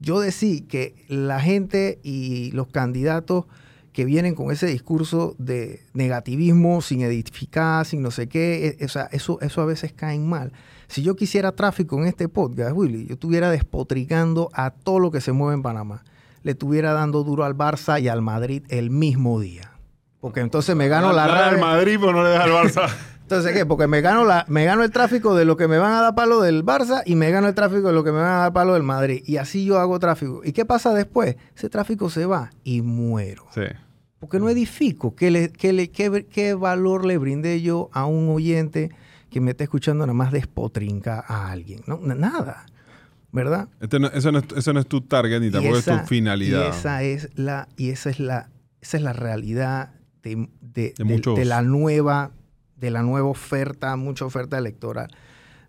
[SPEAKER 2] Yo decía que la gente y los candidatos que vienen con ese discurso de negativismo, sin edificar, sin no sé qué, e- o sea, eso, eso a veces caen mal. Si yo quisiera tráfico en este podcast, Willy, yo estuviera despotricando a todo lo que se mueve en Panamá. Le estuviera dando duro al Barça y al Madrid el mismo día. Porque entonces me gano la
[SPEAKER 1] al
[SPEAKER 2] rabia.
[SPEAKER 1] Madrid, pero no le deja al Barça. [LAUGHS]
[SPEAKER 2] Entonces, ¿qué? Porque me gano, la, me gano el tráfico de lo que me van a dar palo del Barça y me gano el tráfico de lo que me van a dar palo del Madrid. Y así yo hago tráfico. ¿Y qué pasa después? Ese tráfico se va y muero.
[SPEAKER 1] sí.
[SPEAKER 2] Porque no edifico. ¿Qué, le- qué le- qué- qué valor le brindé yo a un oyente que me está escuchando nada más despotrinca a alguien? No, nada. ¿Verdad?
[SPEAKER 1] Este no- eso, no es, eso no es tu target ni tampoco
[SPEAKER 2] esa-
[SPEAKER 1] es tu finalidad.
[SPEAKER 2] Y esa es la, y esa es la, esa es la realidad de, de- de la nueva, de la nueva oferta, mucha oferta electoral,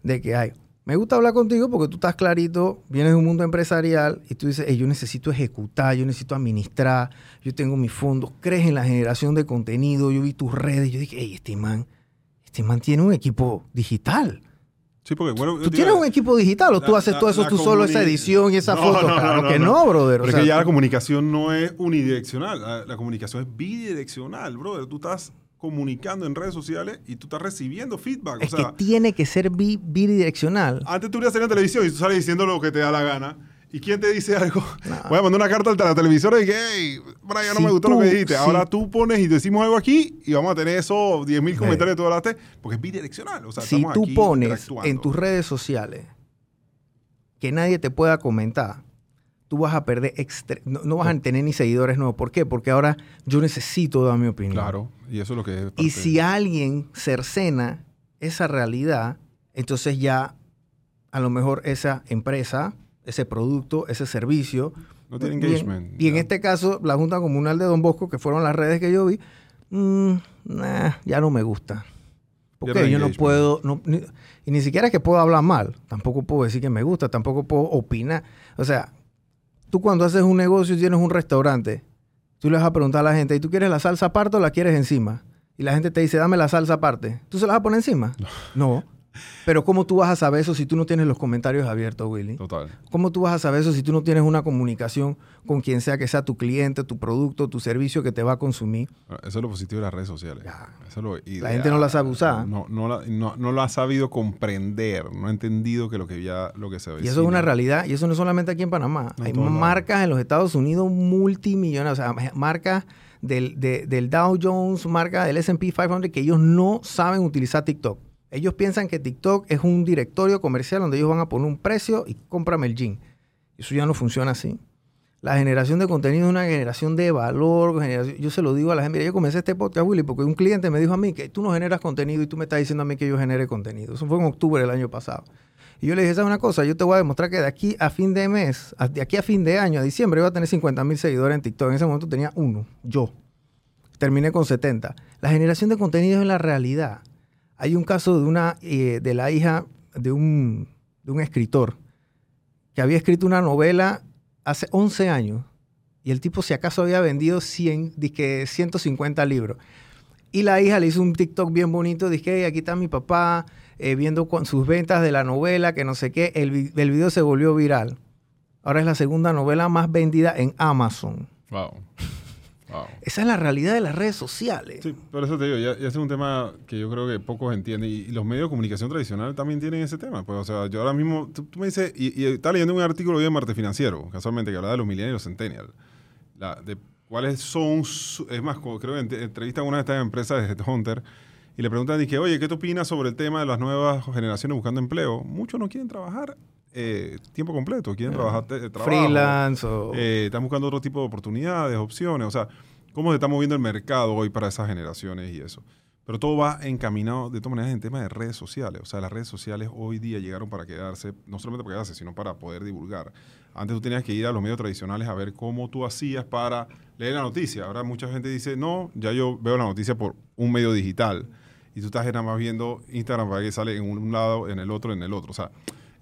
[SPEAKER 2] de que hay Me gusta hablar contigo porque tú estás clarito, vienes de un mundo empresarial y tú dices, "Ey, yo necesito ejecutar, yo necesito administrar, yo tengo mis fondos, crees en la generación de contenido, yo vi tus redes, yo dije, hey, este man, este man tiene un equipo digital.
[SPEAKER 1] Sí, porque bueno.
[SPEAKER 2] ¿Tú tienes un equipo digital o tú haces
[SPEAKER 1] la-
[SPEAKER 2] todo eso tú solo, esa edición y esa
[SPEAKER 1] No,
[SPEAKER 2] foto?
[SPEAKER 1] no,
[SPEAKER 2] claro
[SPEAKER 1] no,
[SPEAKER 2] que
[SPEAKER 1] no.
[SPEAKER 2] no, brother. O
[SPEAKER 1] Pero es
[SPEAKER 2] sea,
[SPEAKER 1] que ya la comunicación no es unidireccional. La, la comunicación es bidireccional, brother. Tú estás comunicando en redes sociales y tú estás recibiendo feedback.
[SPEAKER 2] es
[SPEAKER 1] o sea,
[SPEAKER 2] que tiene que ser bi- bidireccional.
[SPEAKER 1] antes tú ibas a en televisión y tú sales diciendo lo que te da la gana. ¿Y quién te dice algo? Voy a mandar una carta al la televisora y que, hey, Brian, no
[SPEAKER 2] Si
[SPEAKER 1] me gustó
[SPEAKER 2] tú-
[SPEAKER 1] lo que dijiste.
[SPEAKER 2] si-
[SPEAKER 1] Ahora tú pones y decimos algo aquí y vamos a tener esos 10.000
[SPEAKER 2] Ve.
[SPEAKER 1] comentarios de todas las te- porque es bidireccional. O sea,
[SPEAKER 2] si tú
[SPEAKER 1] aquí
[SPEAKER 2] pones en tus redes sociales que nadie te pueda comentar, tú vas a perder, no, no vas a tener ni seguidores nuevos. ¿Por qué? Porque ahora yo necesito dar mi opinión.
[SPEAKER 1] Claro, y eso es lo que es.
[SPEAKER 2] Y si alguien cercena esa realidad, entonces ya a lo mejor esa empresa, ese producto, ese servicio.
[SPEAKER 1] No tiene
[SPEAKER 2] y en-
[SPEAKER 1] engagement.
[SPEAKER 2] Y en este caso, la Junta Comunal de Don Bosco, que fueron las redes que yo vi, mm, nah, ya no me gusta. Porque yo no puedo, no- ni- y ni siquiera es que puedo hablar mal, tampoco puedo decir que me gusta, tampoco puedo opinar. O sea, tú cuando haces un negocio y tienes un restaurante, tú le vas a preguntar a la gente, ¿y tú quieres la salsa aparte o la quieres encima? Y la gente te dice, dame la salsa aparte. ¿Tú se la vas a poner encima? No. Pero ¿cómo tú vas a saber eso si tú no tienes los comentarios abiertos, Willy?
[SPEAKER 1] Total.
[SPEAKER 2] ¿Cómo tú vas a saber eso si tú no tienes una comunicación con quien sea que sea tu cliente, tu producto, tu servicio que te va a consumir?
[SPEAKER 1] Bueno, Eso es lo positivo de las redes sociales.
[SPEAKER 2] Ya.
[SPEAKER 1] Eso es lo
[SPEAKER 2] La gente no la sabe usar.
[SPEAKER 1] No, no, la- no, no lo ha sabido comprender, no ha entendido que lo que ya lo que se
[SPEAKER 2] Y eso es una realidad, y eso no es solamente aquí en Panamá. Hay
[SPEAKER 1] lados.
[SPEAKER 2] marcas en los Estados Unidos multimillonarias, o sea, marcas del, de- del Dow Jones, marcas del S&P 500, que ellos no saben utilizar TikTok. Ellos piensan que TikTok es un directorio comercial donde ellos van a poner un precio y cómprame el jean. Eso ya no funciona así. La generación de contenido es una generación de valor. yo se lo digo a la gente. Mira, yo comencé este podcast, Willy, porque un cliente me dijo a mí que tú no generas contenido y tú me estás diciendo a mí que yo genere contenido. Eso fue en octubre del año pasado. Y yo le dije, ¿sabes una cosa? Yo te voy a demostrar que de aquí a fin de mes, de aquí a fin de año, a diciembre, iba a tener 50 mil seguidores en TikTok. En ese momento tenía uno, yo. Terminé con 70. La generación de contenido es la realidad. Hay un caso de una, eh, de la hija de un, de un escritor que había escrito una novela hace 11 años y el tipo si acaso había vendido 100, dizque 150 libros. Y la hija le hizo un TikTok bien bonito, dije, "Hey, aquí está mi papá eh, viendo con sus ventas de la novela, que no sé qué. El, el video se volvió viral. Ahora es la segunda novela más vendida en Amazon.
[SPEAKER 1] Wow. Wow.
[SPEAKER 2] Esa es la realidad de las redes sociales.
[SPEAKER 1] Sí, por eso te digo, ya, ya es un tema que yo creo que pocos entienden y, y los medios de comunicación tradicionales también tienen ese tema. Pues, o sea, yo ahora mismo, tú, tú me dices, y, y estaba leyendo un artículo hoy en Marte Financiero, casualmente, que hablaba de los millennials y los centennials. La, de cuáles son, su- es más, creo que ent- entrevistan a una de estas empresas de Headhunter y le preguntan, dije, oye, ¿qué tú opinas sobre el tema de las nuevas generaciones buscando empleo? Muchos no quieren trabajar eh, tiempo completo, quieren trabajar trabajo.
[SPEAKER 2] Freelance o...
[SPEAKER 1] Eh, están buscando otro tipo de oportunidades, opciones. O sea, cómo se está moviendo el mercado hoy para esas generaciones y eso. Pero todo va encaminado, de todas maneras, en temas de redes sociales. O sea, las redes sociales hoy día llegaron para quedarse, no solamente para quedarse, sino para poder divulgar. Antes tú tenías que ir a los medios tradicionales a ver cómo tú hacías para leer la noticia. Ahora mucha gente dice, no, ya yo veo la noticia por un medio digital. Y tú estás nada más viendo Instagram para que sale en un lado, en el otro, en el otro. O sea,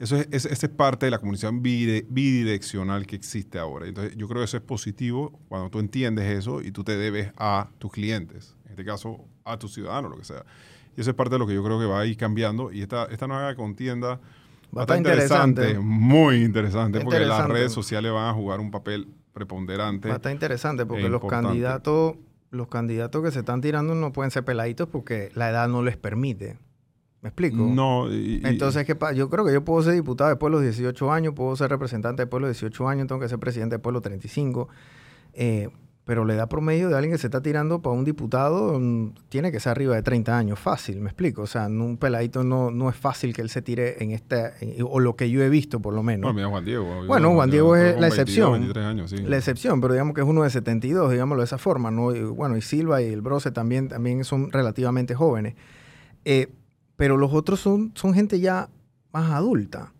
[SPEAKER 1] eso es, es- esa es parte de la comunicación bidireccional que existe ahora. Entonces, yo creo que eso es positivo cuando tú entiendes eso y tú te debes a tus clientes, en este caso a tus ciudadanos, lo que sea. Y eso es parte de lo que yo creo que va a ir cambiando. Y esta, esta nueva contienda
[SPEAKER 2] Va a estar interesante.
[SPEAKER 1] muy interesante, porque las
[SPEAKER 2] interesante.
[SPEAKER 1] redes sociales van a jugar un papel preponderante.
[SPEAKER 2] Va a estar interesante porque
[SPEAKER 1] es
[SPEAKER 2] los candidatos, los candidatos que se están tirando no pueden ser peladitos porque la edad no les permite. ¿Me explico?
[SPEAKER 1] No, y-
[SPEAKER 2] Entonces, ¿qué pasa? Yo creo que yo puedo ser diputado después de los 18 años, puedo ser representante después de los 18 años, tengo que ser presidente después de los 35. Eh, pero la edad promedio de alguien que se está tirando para un diputado mm, tiene que ser arriba de 30 años, fácil, ¿me explico? O sea, un peladito no, no es fácil que él se tire en esta, en- o lo que yo he visto por lo menos.
[SPEAKER 1] Bueno, mira Juan Diego.
[SPEAKER 2] Bueno, Juan Diego es la
[SPEAKER 1] 22,
[SPEAKER 2] excepción.
[SPEAKER 1] 23 años, sí.
[SPEAKER 2] La excepción, pero digamos que es uno de 72, digámoslo de esa forma, ¿no? Y, bueno, y Silva y el Brose también, también son relativamente jóvenes. Eh, pero los otros son, son gente ya más adulta.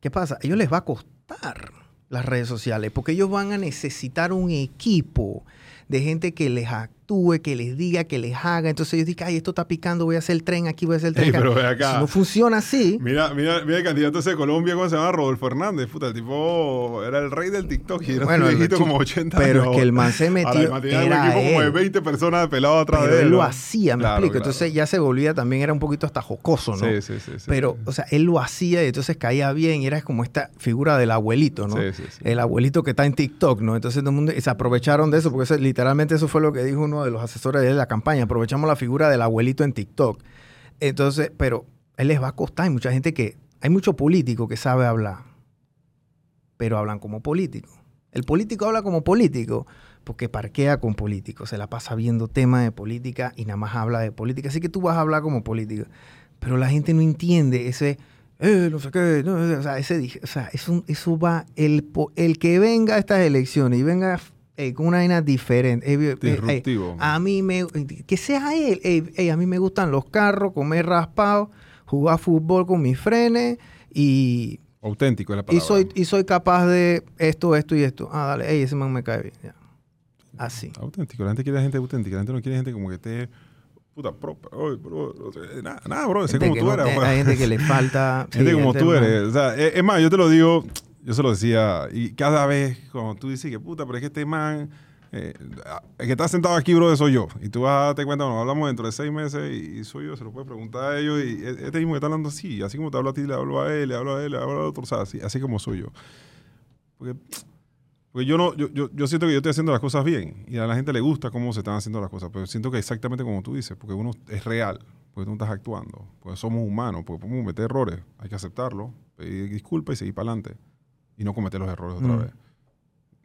[SPEAKER 2] ¿Qué pasa? A ellos les va a costar las redes sociales, porque ellos van a necesitar un equipo de gente que les, ha- actúe, que les diga, que les haga. Entonces ellos dicen, ay, esto está picando, voy a hacer el tren aquí, voy a hacer el tren
[SPEAKER 1] Ey,
[SPEAKER 2] acá.
[SPEAKER 1] pero ve acá.
[SPEAKER 2] Si no funciona así,
[SPEAKER 1] Mira, mira, mira el candidato de Colombia, ¿cómo se llama? Rodolfo Hernández. Puta, el tipo era el rey del TikTok y era
[SPEAKER 2] Bueno,
[SPEAKER 1] un viejito como 80
[SPEAKER 2] pero
[SPEAKER 1] años.
[SPEAKER 2] es que el man se metió,
[SPEAKER 1] man tenía un
[SPEAKER 2] era
[SPEAKER 1] equipo como de
[SPEAKER 2] él.
[SPEAKER 1] 20 personas de pelado atrás
[SPEAKER 2] pero
[SPEAKER 1] de él.
[SPEAKER 2] él lo hacía, me
[SPEAKER 1] Claro,
[SPEAKER 2] explico.
[SPEAKER 1] claro.
[SPEAKER 2] Entonces ya se volvía también, era un poquito hasta jocoso, ¿no?
[SPEAKER 1] Sí, sí, sí. sí,
[SPEAKER 2] Pero,
[SPEAKER 1] sí.
[SPEAKER 2] o sea, él lo hacía y entonces caía bien y era como esta figura del abuelito, ¿no?
[SPEAKER 1] Sí, sí, sí.
[SPEAKER 2] El abuelito que está en TikTok, ¿no? Entonces todo el mundo se aprovecharon de eso, porque eso- literalmente eso fue lo que dijo de los asesores de la campaña. Aprovechamos la figura del abuelito en TikTok. Entonces, pero él les va a costar. Hay mucha gente que, hay mucho político que sabe hablar, pero hablan como político. El político habla como político porque parquea con políticos, se la pasa viendo temas de política y nada más habla de política. Así que tú vas a hablar como político. Pero la gente no entiende ese, eh, no sé qué, o sea, ese, o sea, eso, eso va, el, el que venga a estas elecciones y venga eh, con una vaina diferente, eh, eh,
[SPEAKER 1] Disruptivo.
[SPEAKER 2] a mí me, que sea él, a mí me gustan los carros, comer raspado, jugar fútbol con mis frenes y,
[SPEAKER 1] Auténtico es la
[SPEAKER 2] y
[SPEAKER 1] palabra.
[SPEAKER 2] soy, y soy capaz de esto, esto y esto. Ah, dale, ey, ese man me cae bien. ya. Así.
[SPEAKER 1] Auténtico. La gente quiere gente auténtica. La gente no quiere gente como que esté... Puta, pro, oye, bro, nada, nada, bro. Sé como tú
[SPEAKER 2] no
[SPEAKER 1] eres.
[SPEAKER 2] te- hay gente que le falta. [LAUGHS]
[SPEAKER 1] Gente
[SPEAKER 2] sí,
[SPEAKER 1] como
[SPEAKER 2] gente
[SPEAKER 1] tú eres. O sea, es, es más, yo te lo digo, yo se lo decía, y cada vez cuando tú dices que puta, pero es que este man, eh, el que está sentado aquí, bro, soy yo. Y tú vas a darte cuenta, bueno, hablamos dentro de seis meses y, soy yo, se lo puedes preguntar a ellos. Y e- este mismo que está hablando así, así como te hablo a ti, le hablo a él, le hablo a él, le hablo al otro, o sea, así, así como soy yo. Porque, porque yo, no, yo, yo, yo siento que yo estoy haciendo las cosas bien y a la gente le gusta cómo se están haciendo las cosas, pero siento que exactamente como tú dices, porque uno es real, porque tú no estás actuando, porque somos humanos, porque podemos cometer errores, hay que aceptarlo, pedir disculpas y seguir para adelante y no cometer los errores otra
[SPEAKER 2] Mm.
[SPEAKER 1] vez.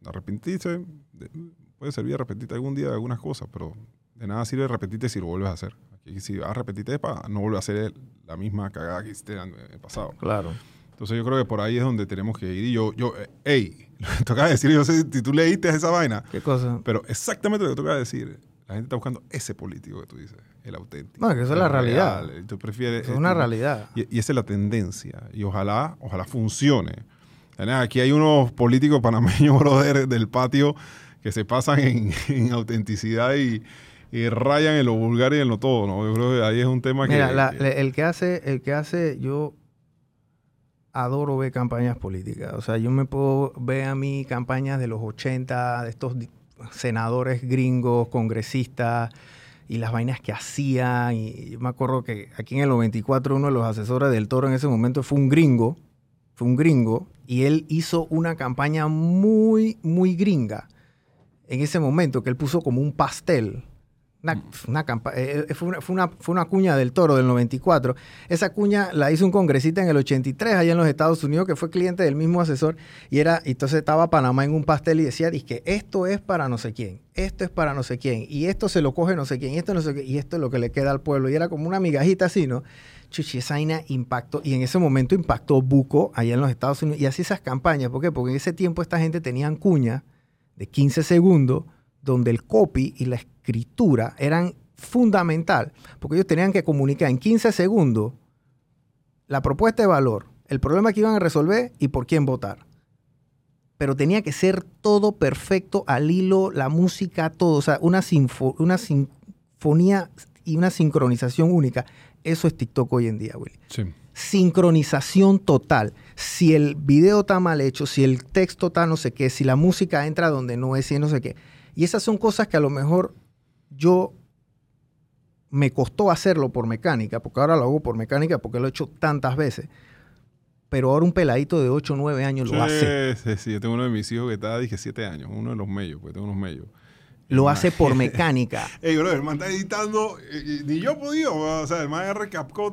[SPEAKER 1] Arrepentirse, de- puede servir arrepentirte algún día de algunas cosas, pero de nada sirve arrepentirte si lo vuelves a hacer. Aquí, si vas a arrepentirte para no volver a hacer la misma cagada que hiciste en el pasado.
[SPEAKER 2] Claro.
[SPEAKER 1] Entonces yo creo que por ahí es donde tenemos que ir. Y yo, yo, eh, hey, [LAUGHS] lo que toca decir, yo sé si tú leíste esa vaina,
[SPEAKER 2] ¿Qué cosa?
[SPEAKER 1] pero exactamente lo que toca decir, la gente está buscando ese político que tú dices, el auténtico.
[SPEAKER 2] No, que eso es la realidad.
[SPEAKER 1] real, tú prefieres,
[SPEAKER 2] Es una
[SPEAKER 1] eh,
[SPEAKER 2] realidad.
[SPEAKER 1] Y, y esa es la tendencia. Y ojalá, ojalá funcione. Aquí hay unos políticos panameños, [LAUGHS] brother, del patio que se pasan en, [LAUGHS] en autenticidad y, y rayan en lo vulgar y en lo todo, ¿no? Yo creo que ahí es un tema
[SPEAKER 2] Mira,
[SPEAKER 1] que...
[SPEAKER 2] el que hace, el que hace, yo adoro ver campañas políticas. O sea, yo me puedo ver a mí campañas de los 80, de estos senadores gringos, congresistas, y las vainas que hacían. Y yo me acuerdo que aquí en el 94 uno de los asesores del Toro en ese momento fue un gringo, fue un gringo, y él hizo una campaña muy, muy gringa. En ese momento, que él puso como un pastel. Una, una campa- eh, eh, fue, una, fue, una, fue una cuña del toro del 94. Esa cuña la hizo un congresista en el 83 allá en los Estados Unidos que fue cliente del mismo asesor y era, y entonces estaba Panamá en un pastel y decía, que esto es para no sé quién, esto es para no sé quién, y esto se lo coge no sé quién, y esto no sé qué, y esto es lo que le queda al pueblo. Y era como una migajita así, ¿no? Chuchi, esa vaina impactó, y en ese momento impactó Buco allá en los Estados Unidos, y así esas campañas, ¿por qué? Porque en ese tiempo esta gente tenían cuña de 15 segundos donde el copy y la escritura eran fundamental, porque ellos tenían que comunicar en 15 segundos la propuesta de valor, el problema que iban a resolver y por quién votar. Pero tenía que ser todo perfecto al hilo, la música, todo, o sea, una, una sinfonía y una sincronización única. Eso es TikTok hoy en día, Willy
[SPEAKER 1] Sí.
[SPEAKER 2] sincronización total. Si el video está mal hecho, si el texto está no sé qué, si la música entra donde no es, si no sé qué. Y esas son cosas que a lo mejor yo me costó hacerlo por mecánica, porque ahora lo hago por mecánica porque lo he hecho tantas veces. Pero ahora un peladito de 8 o 9 años lo hace.
[SPEAKER 1] Sí, sí, sí. Yo tengo uno de mis hijos que está, dije, siete años. Uno de los medios, porque tengo unos medios.
[SPEAKER 2] Lo hace por mecánica. [LAUGHS]
[SPEAKER 1] Ey, bro, el man está editando, y ni yo he podido, o sea, el man agarra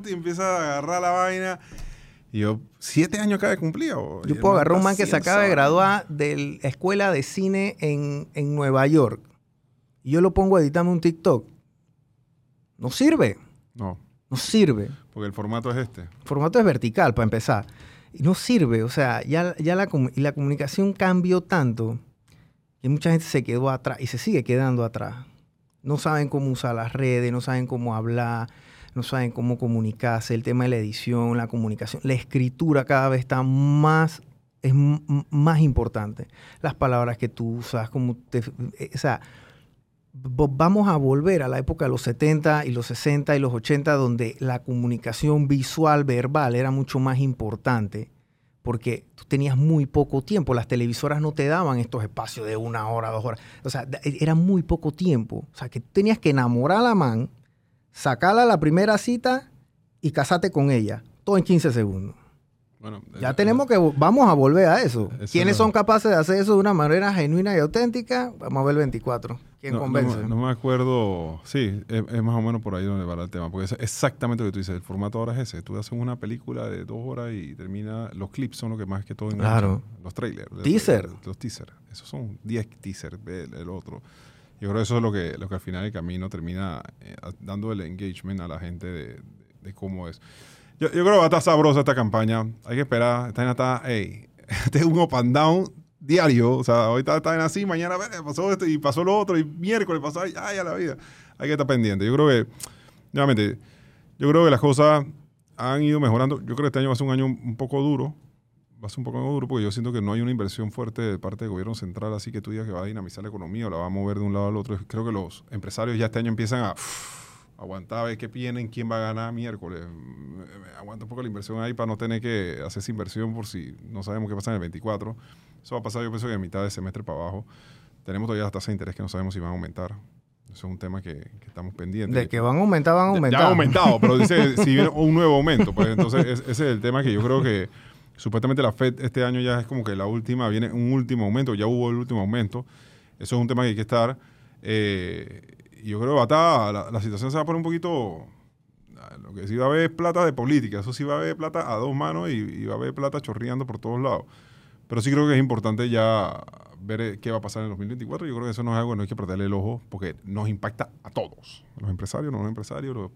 [SPEAKER 1] y empieza a agarrar la vaina. Y yo, siete años acaba de cumplir. bro.
[SPEAKER 2] Yo puedo agarrar un man que se acaba de graduar de la escuela de cine en, en Nueva York. Y yo lo pongo a editarme un TikTok. No sirve.
[SPEAKER 1] No,
[SPEAKER 2] No sirve.
[SPEAKER 1] porque el formato es este.
[SPEAKER 2] El formato es vertical para empezar. Y no sirve. O sea, ya, ya la, y la comunicación cambió tanto que mucha gente se quedó atrás y se sigue quedando atrás. No saben cómo usar las redes, no saben cómo hablar, no saben cómo comunicarse, el tema de la edición, la comunicación, la escritura cada vez está más, es más importante. Las palabras que tú usas, como eh, o sea, vamos a volver a la época de los 70 y los 60 y los 80, donde la comunicación visual, verbal, era mucho más importante, porque tú tenías muy poco tiempo. Las televisoras no te daban estos espacios de una hora, dos horas. O sea, era muy poco tiempo. O sea, que tenías que enamorar a la man, sacarla a la primera cita y casarte con ella. Todo en 15 segundos. Bueno, ya tenemos que, vamos a volver a eso. ¿Quiénes son capaces de hacer eso de una manera genuina y auténtica? Vamos a ver el 24. ¿Quién convence?
[SPEAKER 1] No, me acuerdo, sí, es, más o menos por ahí donde va el tema, porque es exactamente lo que tú dices, el formato ahora es ese. Tú haces una película de dos horas y termina, los clips son lo que más que todo
[SPEAKER 2] Claro.
[SPEAKER 1] Los trailers.
[SPEAKER 2] Teaser.
[SPEAKER 1] Los, teasers. Esos son 10 teasers, el, otro. Yo creo que eso es lo que, lo que al final del camino termina eh, dando el engagement a la gente de, de cómo es. Yo, yo, creo que va a estar sabrosa esta campaña. Hay que esperar. Esta está, hey, [LAUGHS] este es un up and down diario. O sea, ahorita están así, mañana pasó esto y pasó lo otro, y miércoles pasó, ay, ay, la vida. Hay que estar pendiente. Yo creo que, nuevamente, yo creo que las cosas han ido mejorando. Yo creo que este año va a ser un año un poco duro. Va a ser un poco duro porque yo siento que no hay una inversión fuerte de parte del gobierno central, así que tú digas que va a dinamizar la economía o la va a mover de un lado al otro. Creo que los empresarios ya este año empiezan a aguantar a ver qué vienen, quién va a ganar miércoles. Aguanta un poco la inversión ahí para no tener que hacer esa inversión por si no sabemos qué pasa en el 24. Eso va a pasar yo pienso que a mitad de semestre para abajo. Tenemos todavía las tasas de interés que no sabemos si van a aumentar. Eso es un tema que, estamos pendientes.
[SPEAKER 2] De que van a aumentar, van a aumentar.
[SPEAKER 1] Ya, han aumentado, pero dice si viene [LAUGHS] un nuevo aumento. Pues entonces ese es el tema que yo creo que supuestamente la FED este año ya es como que la última, viene un último aumento, ya hubo el último aumento. Eso es un tema que hay que estar. Eh, y yo creo que va la, la, situación se va a poner un poquito. Lo que sí va a haber es plata de política, eso sí va a haber plata a dos manos y, va a haber plata chorreando por todos lados. Pero sí creo que es importante ya ver eh, qué va a pasar en el 2024. Yo creo que eso no es algo que no hay que perderle el ojo porque nos impacta a todos. Los empresarios, los empresarios, los,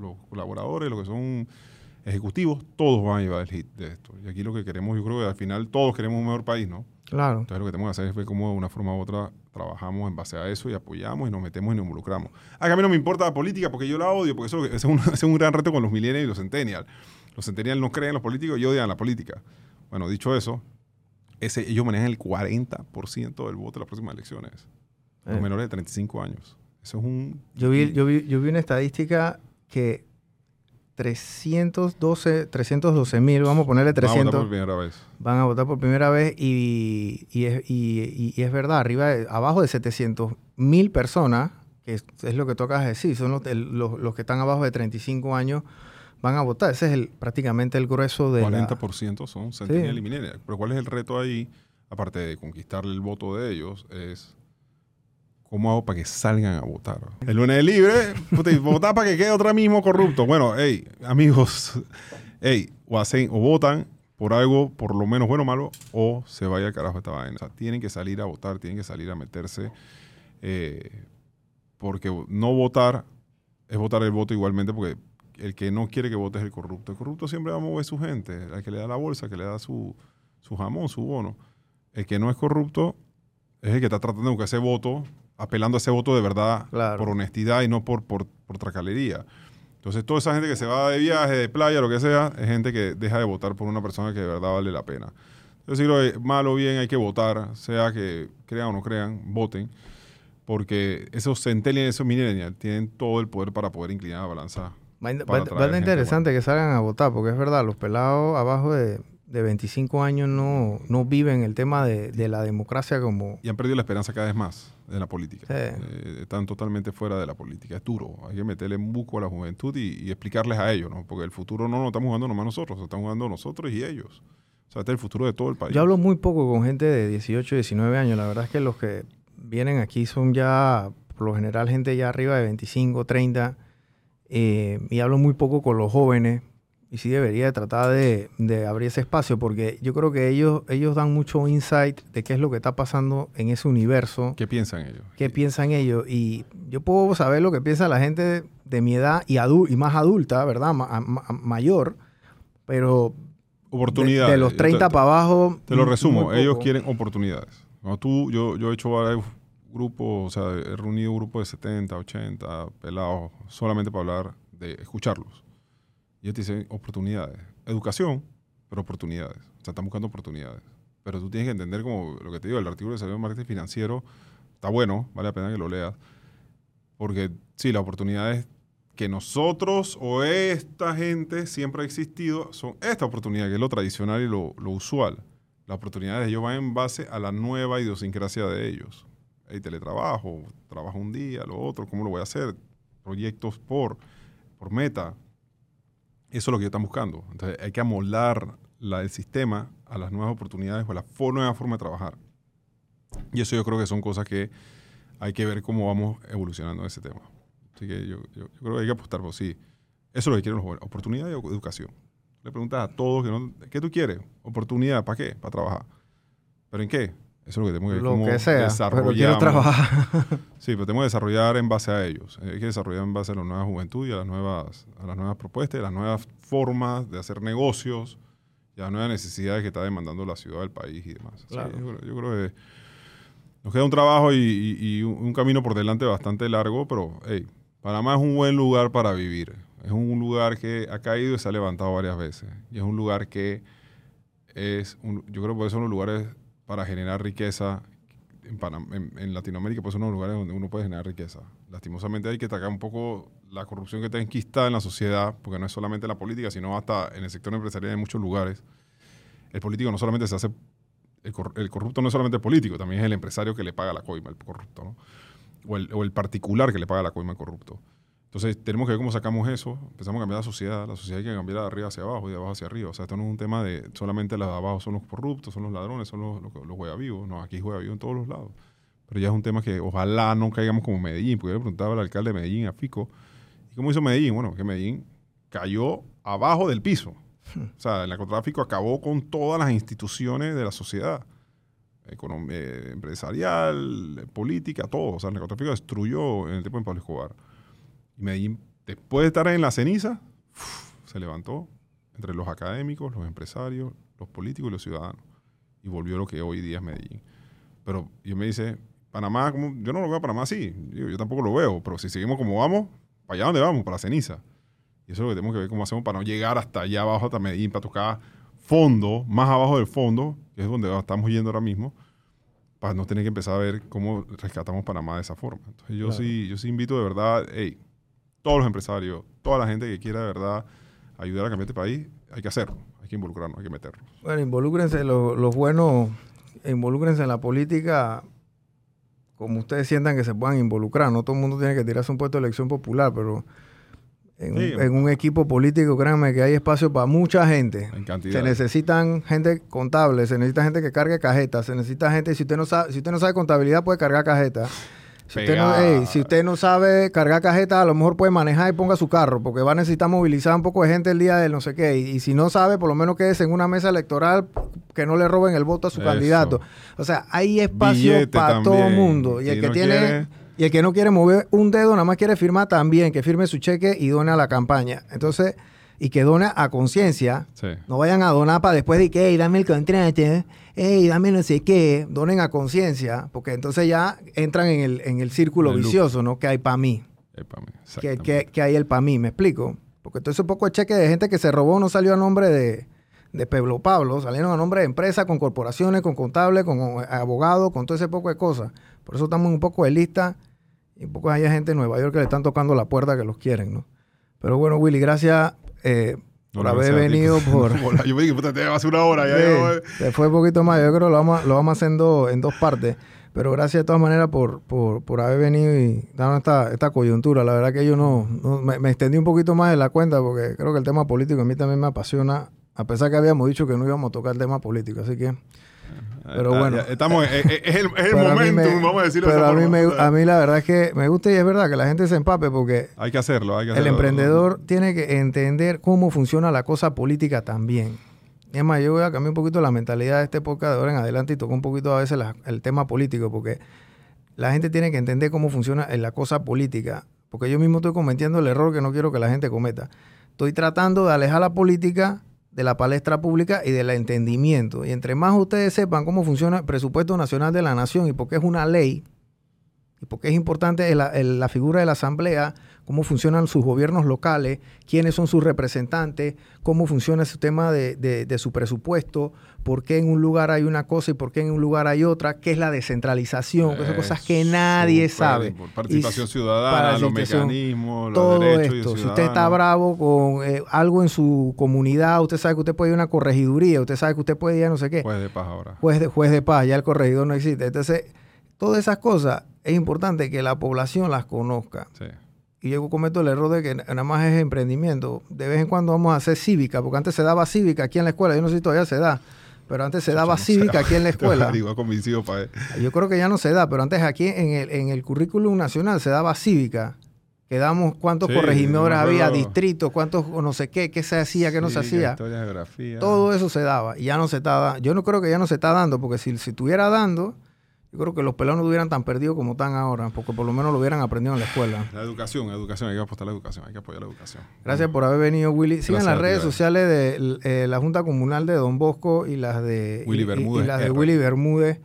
[SPEAKER 1] los, colaboradores, los que son ejecutivos, todos van a llevar el hit de esto. Y aquí lo que queremos, yo creo que al final todos queremos un mejor país, ¿no?
[SPEAKER 2] Claro.
[SPEAKER 1] Entonces lo que tenemos que hacer es ver cómo de una forma u otra trabajamos en base a eso y apoyamos y nos metemos y nos involucramos. A mí no me importa la política porque yo la odio, porque eso, es, un, [LAUGHS] es un gran reto con los millennials y los centennials. Los centennials no creen en los políticos y odian la política. Bueno, dicho eso, ese, ellos manejan el 40% del voto en las próximas elecciones. Los eh. menores de 35 años. Eso es un...
[SPEAKER 2] Yo vi, yo vi, yo vi una estadística que 312, 312 mil, vamos a ponerle 300. Van a votar
[SPEAKER 1] por primera vez.
[SPEAKER 2] Van a votar por primera vez y, y, es, y, es, verdad, arriba, abajo de 700 mil personas, que es, lo que tocas decir, son los, los, que están abajo de 35 años, van a votar. Ese es el, prácticamente el grueso de
[SPEAKER 1] 40% son centennial y Pero ¿cuál es el reto ahí? Aparte de conquistarle el voto de ellos, es ¿Cómo hago para que salgan a votar? El lunes es libre, [LAUGHS] votar para que quede otro mismo corrupto. Bueno, hey, amigos, [LAUGHS] hey, o hacen, o votan por algo, por lo menos bueno o malo, o se vaya al carajo esta vaina. O sea, tienen que salir a votar, tienen que salir a meterse, eh, porque no votar es votar el voto igualmente, porque el que no quiere que vote es el corrupto. El corrupto siempre va a mover su gente, el que le da la bolsa, que le da su, su jamón, su bono. El que no es corrupto es el que está tratando de buscar ese voto apelando a ese voto de verdad por honestidad y no por, por, por, tracalería. Entonces, toda esa gente que se va de viaje, de playa, lo que sea, es gente que deja de votar por una persona que de verdad vale la pena. Entonces, lo mal o bien hay que votar, sea que crean o no crean, voten, porque esos centennials, esos millennials, tienen todo el poder para poder inclinar la balanza.
[SPEAKER 2] Va, va, interesante que salgan a votar, porque es verdad, los pelados abajo de de 25 años no, no viven el tema de, la democracia como...
[SPEAKER 1] Y han perdido la esperanza cada vez más de la política. Eh, están totalmente fuera de la política. Es duro. Hay que meterle un buco a la juventud y, explicarles a ellos, ¿no? Porque el futuro no lo estamos jugando nomás nosotros, lo estamos jugando nosotros y ellos. O sea, este es el futuro de todo el país.
[SPEAKER 2] Yo hablo muy poco con gente de 18, 19 años. La verdad es que los que vienen aquí son ya, por lo general, gente ya arriba de 25, 30. Eh, y hablo muy poco con los jóvenes y sí debería tratar de, abrir ese espacio porque yo creo que ellos, ellos dan mucho insight de qué es lo que está pasando en ese universo.
[SPEAKER 1] ¿Qué piensan ellos?
[SPEAKER 2] ¿Qué piensan ellos? Y yo puedo saber lo que piensa la gente de, mi edad y, y más adulta, ¿verdad? mayor, pero...
[SPEAKER 1] Oportunidades.
[SPEAKER 2] De, los 30 para abajo...
[SPEAKER 1] Te lo resumo, ellos quieren oportunidades. tú, yo, yo he hecho varios grupos, o sea, he reunido grupos de 70, 80 pelados solamente para hablar de escucharlos y ellos te dicen oportunidades. Educación, pero oportunidades. O sea, están buscando oportunidades. Pero tú tienes que entender como lo que te digo, el artículo de salud de marketing financiero está bueno, vale la pena que lo leas. Porque sí, las oportunidades que nosotros o esta gente siempre ha existido son esta oportunidad, que es lo tradicional y lo, lo usual. Las oportunidades de ellos van en base a la nueva idiosincrasia de ellos. El teletrabajo, trabajo un día, lo otro, ¿cómo lo voy a hacer? Proyectos por, por meta. Eso es lo que ellos están buscando. Entonces hay que amoldar el sistema a las nuevas oportunidades o a la nueva forma de trabajar. Y eso yo creo que son cosas que hay que ver cómo vamos evolucionando en ese tema. Así que yo, yo, yo creo que hay que apostar por sí. Eso es lo que quieren los jóvenes, oportunidad y educación. Le preguntas a todos, que no, ¿qué tú quieres? ¿Oportunidad? ¿Para qué? Para trabajar. ¿Pero en qué? Eso es lo que tenemos que.
[SPEAKER 2] Lo
[SPEAKER 1] cómo
[SPEAKER 2] que sea, pero quiero trabajar. [LAUGHS]
[SPEAKER 1] Sí, pero tenemos que desarrollar en base a ellos. Hay que desarrollar en base a la nueva juventud y a las nuevas, a las nuevas propuestas, y a las nuevas formas de hacer negocios y a las nuevas necesidades que está demandando la ciudad, el país y demás.
[SPEAKER 2] Claro.
[SPEAKER 1] yo, creo- yo creo que nos queda un trabajo y, y- y un, camino por delante bastante largo, pero hey, Panamá es un buen lugar para vivir. Es un lugar que ha caído y se ha levantado varias veces. Y es un lugar que es, un- yo creo que son los lugares para generar riqueza en, Latinoamérica, pues son los lugares donde uno puede generar riqueza. Lastimosamente hay que atacar un poco la corrupción que está enquistada en la sociedad, porque no es solamente en la política, sino hasta en el sector empresarial en muchos lugares. El político no solamente se hace, el, cor- el corrupto no es solamente el político, también es el empresario que le paga la coima al corrupto. O el, o el particular que le paga la coima al corrupto. Entonces tenemos que ver cómo sacamos eso, empezamos a cambiar la sociedad, la sociedad hay que cambiar de arriba hacia abajo y de abajo hacia arriba. O sea, esto no es un tema de solamente los de abajo son los corruptos, son los ladrones, son los, los, los juegavivos. No, aquí juega vivo en todos los lados. Pero ya es un tema que ojalá no caigamos como Medellín, porque yo le preguntaba al alcalde de Medellín, a Fico, ¿y cómo hizo Medellín? Bueno, que Medellín cayó abajo del piso. O sea, el narcotráfico acabó con todas las instituciones de la sociedad. Eh, empresarial, política, todo. O sea, el narcotráfico destruyó en el tiempo de Pablo Escobar. Y Medellín, después de estar en la ceniza, uf, se levantó entre los académicos, los empresarios, los políticos y los ciudadanos. Y volvió lo que hoy día es Medellín. Pero yo me dice, Panamá, ¿cómo? yo no lo veo a Panamá así. Yo, yo tampoco lo veo. Pero si seguimos como vamos, ¿para allá donde vamos? Para la ceniza. Y eso es lo que tenemos que ver cómo hacemos para no llegar hasta allá abajo, hasta Medellín, para tocar fondo, más abajo del fondo, que es donde estamos yendo ahora mismo, para no tener que empezar a ver cómo rescatamos Panamá de esa forma. Entonces yo,
[SPEAKER 2] Claro.
[SPEAKER 1] sí, yo sí invito de verdad, hey, todos los empresarios, toda la gente que quiera de verdad ayudar a cambiar este país, hay que hacerlo, hay que involucrarnos, hay que meternos.
[SPEAKER 2] Bueno, involúcrense los, buenos, involúcrense en la política como ustedes sientan que se puedan involucrar. No todo el mundo tiene que tirarse un puesto de elección popular, pero en,
[SPEAKER 1] Sí.
[SPEAKER 2] un, en un equipo político, créanme que hay espacio para mucha gente.
[SPEAKER 1] En cantidad.
[SPEAKER 2] Se necesitan gente contable, se necesita gente que cargue cajetas, se necesita gente, si usted no sabe, si usted no sabe contabilidad, puede cargar cajetas. Si usted, no,
[SPEAKER 1] Pegada.
[SPEAKER 2] ey, si usted no sabe cargar cajetas, a lo mejor puede manejar y ponga su carro, porque va a necesitar movilizar un poco de gente el día del no sé qué. Y, y si no sabe, por lo menos quédese en una mesa electoral que no le roben el voto a su
[SPEAKER 1] Eso.
[SPEAKER 2] candidato. O sea, hay espacio
[SPEAKER 1] Billete
[SPEAKER 2] para todo el mundo. Y
[SPEAKER 1] Si
[SPEAKER 2] el que
[SPEAKER 1] no
[SPEAKER 2] tiene...
[SPEAKER 1] quiere-
[SPEAKER 2] Y el que no quiere mover un dedo, nada más quiere firmar también, que firme su cheque y done a la campaña. Entonces, y que done a conciencia.
[SPEAKER 1] Sí.
[SPEAKER 2] No vayan a donar para después de que, hey, dame el contrato, hey, dame no sé qué. Donen a conciencia, porque entonces ya entran en el, en el círculo
[SPEAKER 1] el
[SPEAKER 2] vicioso, ¿no? Que hay para mí.
[SPEAKER 1] Eh, pa' mí,
[SPEAKER 2] Que, que, que hay el para mí, ¿me explico? Porque todo ese poco de cheque de gente que se robó no salió a nombre de, de Pablo Pablo, salieron a nombre de empresas, con corporaciones, con contables, con abogados, con todo ese poco de cosas. Por eso estamos un poco de lista y un poco hay gente en Nueva York que le están tocando la puerta que los quieren, ¿no? Pero bueno, Willy, gracias eh, por haber venido [LAUGHS] por...
[SPEAKER 1] Yo me dije, puta, te hacer una hora. Ya,
[SPEAKER 2] Sí,
[SPEAKER 1] yo-
[SPEAKER 2] se fue un poquito más. Yo creo que lo vamos, lo vamos haciendo en dos partes. Pero gracias de todas maneras por, por, por haber venido y darnos esta, esta coyuntura. La verdad que yo no, no- me, me extendí un poquito más de la cuenta porque creo que el tema político a mí también me apasiona. A pesar que habíamos dicho que no íbamos a tocar el tema político. Así que... Pero
[SPEAKER 1] Ah,
[SPEAKER 2] bueno.
[SPEAKER 1] estamos, es, el, es el
[SPEAKER 2] me-
[SPEAKER 1] vamos a decirlo de
[SPEAKER 2] Pero a mí, me, a mí la verdad es que me gusta y es verdad que la gente se empape porque
[SPEAKER 1] Hay que hacerlo, hay que
[SPEAKER 2] el
[SPEAKER 1] hacerlo.
[SPEAKER 2] emprendedor tiene que entender cómo funciona la cosa política también. Es más, yo voy a cambiar un poquito la mentalidad de este podcast de ahora en adelante y toco un poquito a veces la- el tema político, porque la gente tiene que entender cómo funciona en la cosa política. Porque yo mismo estoy cometiendo el error que no quiero que la gente cometa. Estoy tratando de alejar la política de la palestra pública y del entendimiento. Y entre más ustedes sepan cómo funciona el presupuesto nacional de la nación y porque es una ley, y porque es importante la, la figura de la asamblea, cómo funcionan sus gobiernos locales, quiénes son sus representantes, cómo funciona ese tema de, de, su presupuesto, por qué en un lugar hay una cosa y por qué en un lugar hay otra, qué es la descentralización, esas cosas que nadie sabe.
[SPEAKER 1] Participación ciudadana, los mecanismos,
[SPEAKER 2] todo
[SPEAKER 1] los
[SPEAKER 2] derechos esto. Si usted está bravo con eh, algo en su comunidad, usted sabe que usted puede ir a una corregiduría, usted sabe que usted puede ir a no sé qué.
[SPEAKER 1] Juez de paz ahora.
[SPEAKER 2] Juez de, juez de paz, ya el corregidor no existe. Entonces, todas esas cosas es importante que la población las conozca. Sí y yo cometo el error de que nada más es emprendimiento. De vez en cuando vamos a hacer cívica, porque antes se daba cívica aquí en la escuela, yo no sé si todavía se da, pero antes se daba cívica [LAUGHS] aquí en la escuela. Yo creo que ya no se da, pero antes aquí en el, en el currículum nacional se daba cívica. Que damos cuántos corregidores había, distritos, cuántos no sé qué, qué se hacía, qué no se hacía. Todo eso se daba y ya no se está Yo no creo que ya no se está dando, porque si, si estuviera dando, yo creo que los pelados no estuvieran tan perdidos como están ahora, porque por lo menos lo hubieran aprendido en la escuela.
[SPEAKER 1] La educación, la educación, hay que apostar la educación, hay que apoyar la educación.
[SPEAKER 2] Gracias por haber venido, Willy. Sigan las redes sociales de eh, la Junta Comunal de Don Bosco y las de
[SPEAKER 1] Willy Bermúdez.
[SPEAKER 2] Y, las de Willy Bermúdez.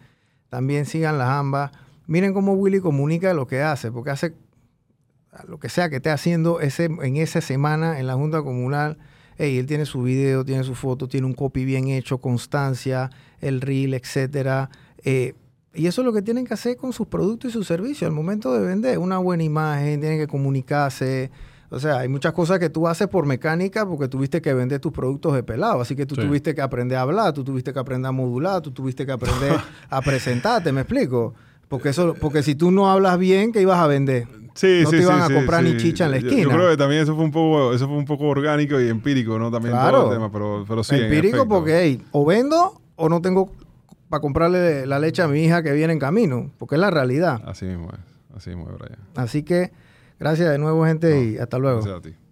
[SPEAKER 2] También sigan las ambas. Miren cómo Willy comunica lo que hace, porque hace lo que sea que esté haciendo ese, en esa semana en la Junta Comunal. él tiene su video, tiene su foto, tiene un copy bien hecho, constancia, el reel, etcétera. Eh, y eso es lo que tienen que hacer con sus productos y sus servicios al momento de vender. Una buena imagen, tienen que comunicarse. O sea, hay muchas cosas que tú haces por mecánica porque tuviste que vender tus productos de pelado. Así que tú tuviste que aprender a hablar, tú tuviste que aprender a modular, tú tuviste que aprender a presentarte, ¿me explico? Porque eso, porque si tú no hablas bien, ¿qué ibas a vender?
[SPEAKER 1] Sí,
[SPEAKER 2] no te iban a comprar ni chicha en la esquina.
[SPEAKER 1] Yo, creo que también eso fue un poco, eso fue un poco orgánico y empírico, ¿no? También todo el tema, pero, pero sí.
[SPEAKER 2] Empírico porque, hey, o vendo o no tengo para comprarle la leche a mi hija que viene en camino, porque es la realidad.
[SPEAKER 1] Así mismo es, así mismo es, Brian.
[SPEAKER 2] Así que gracias de nuevo, gente, y hasta luego.
[SPEAKER 1] Gracias a ti.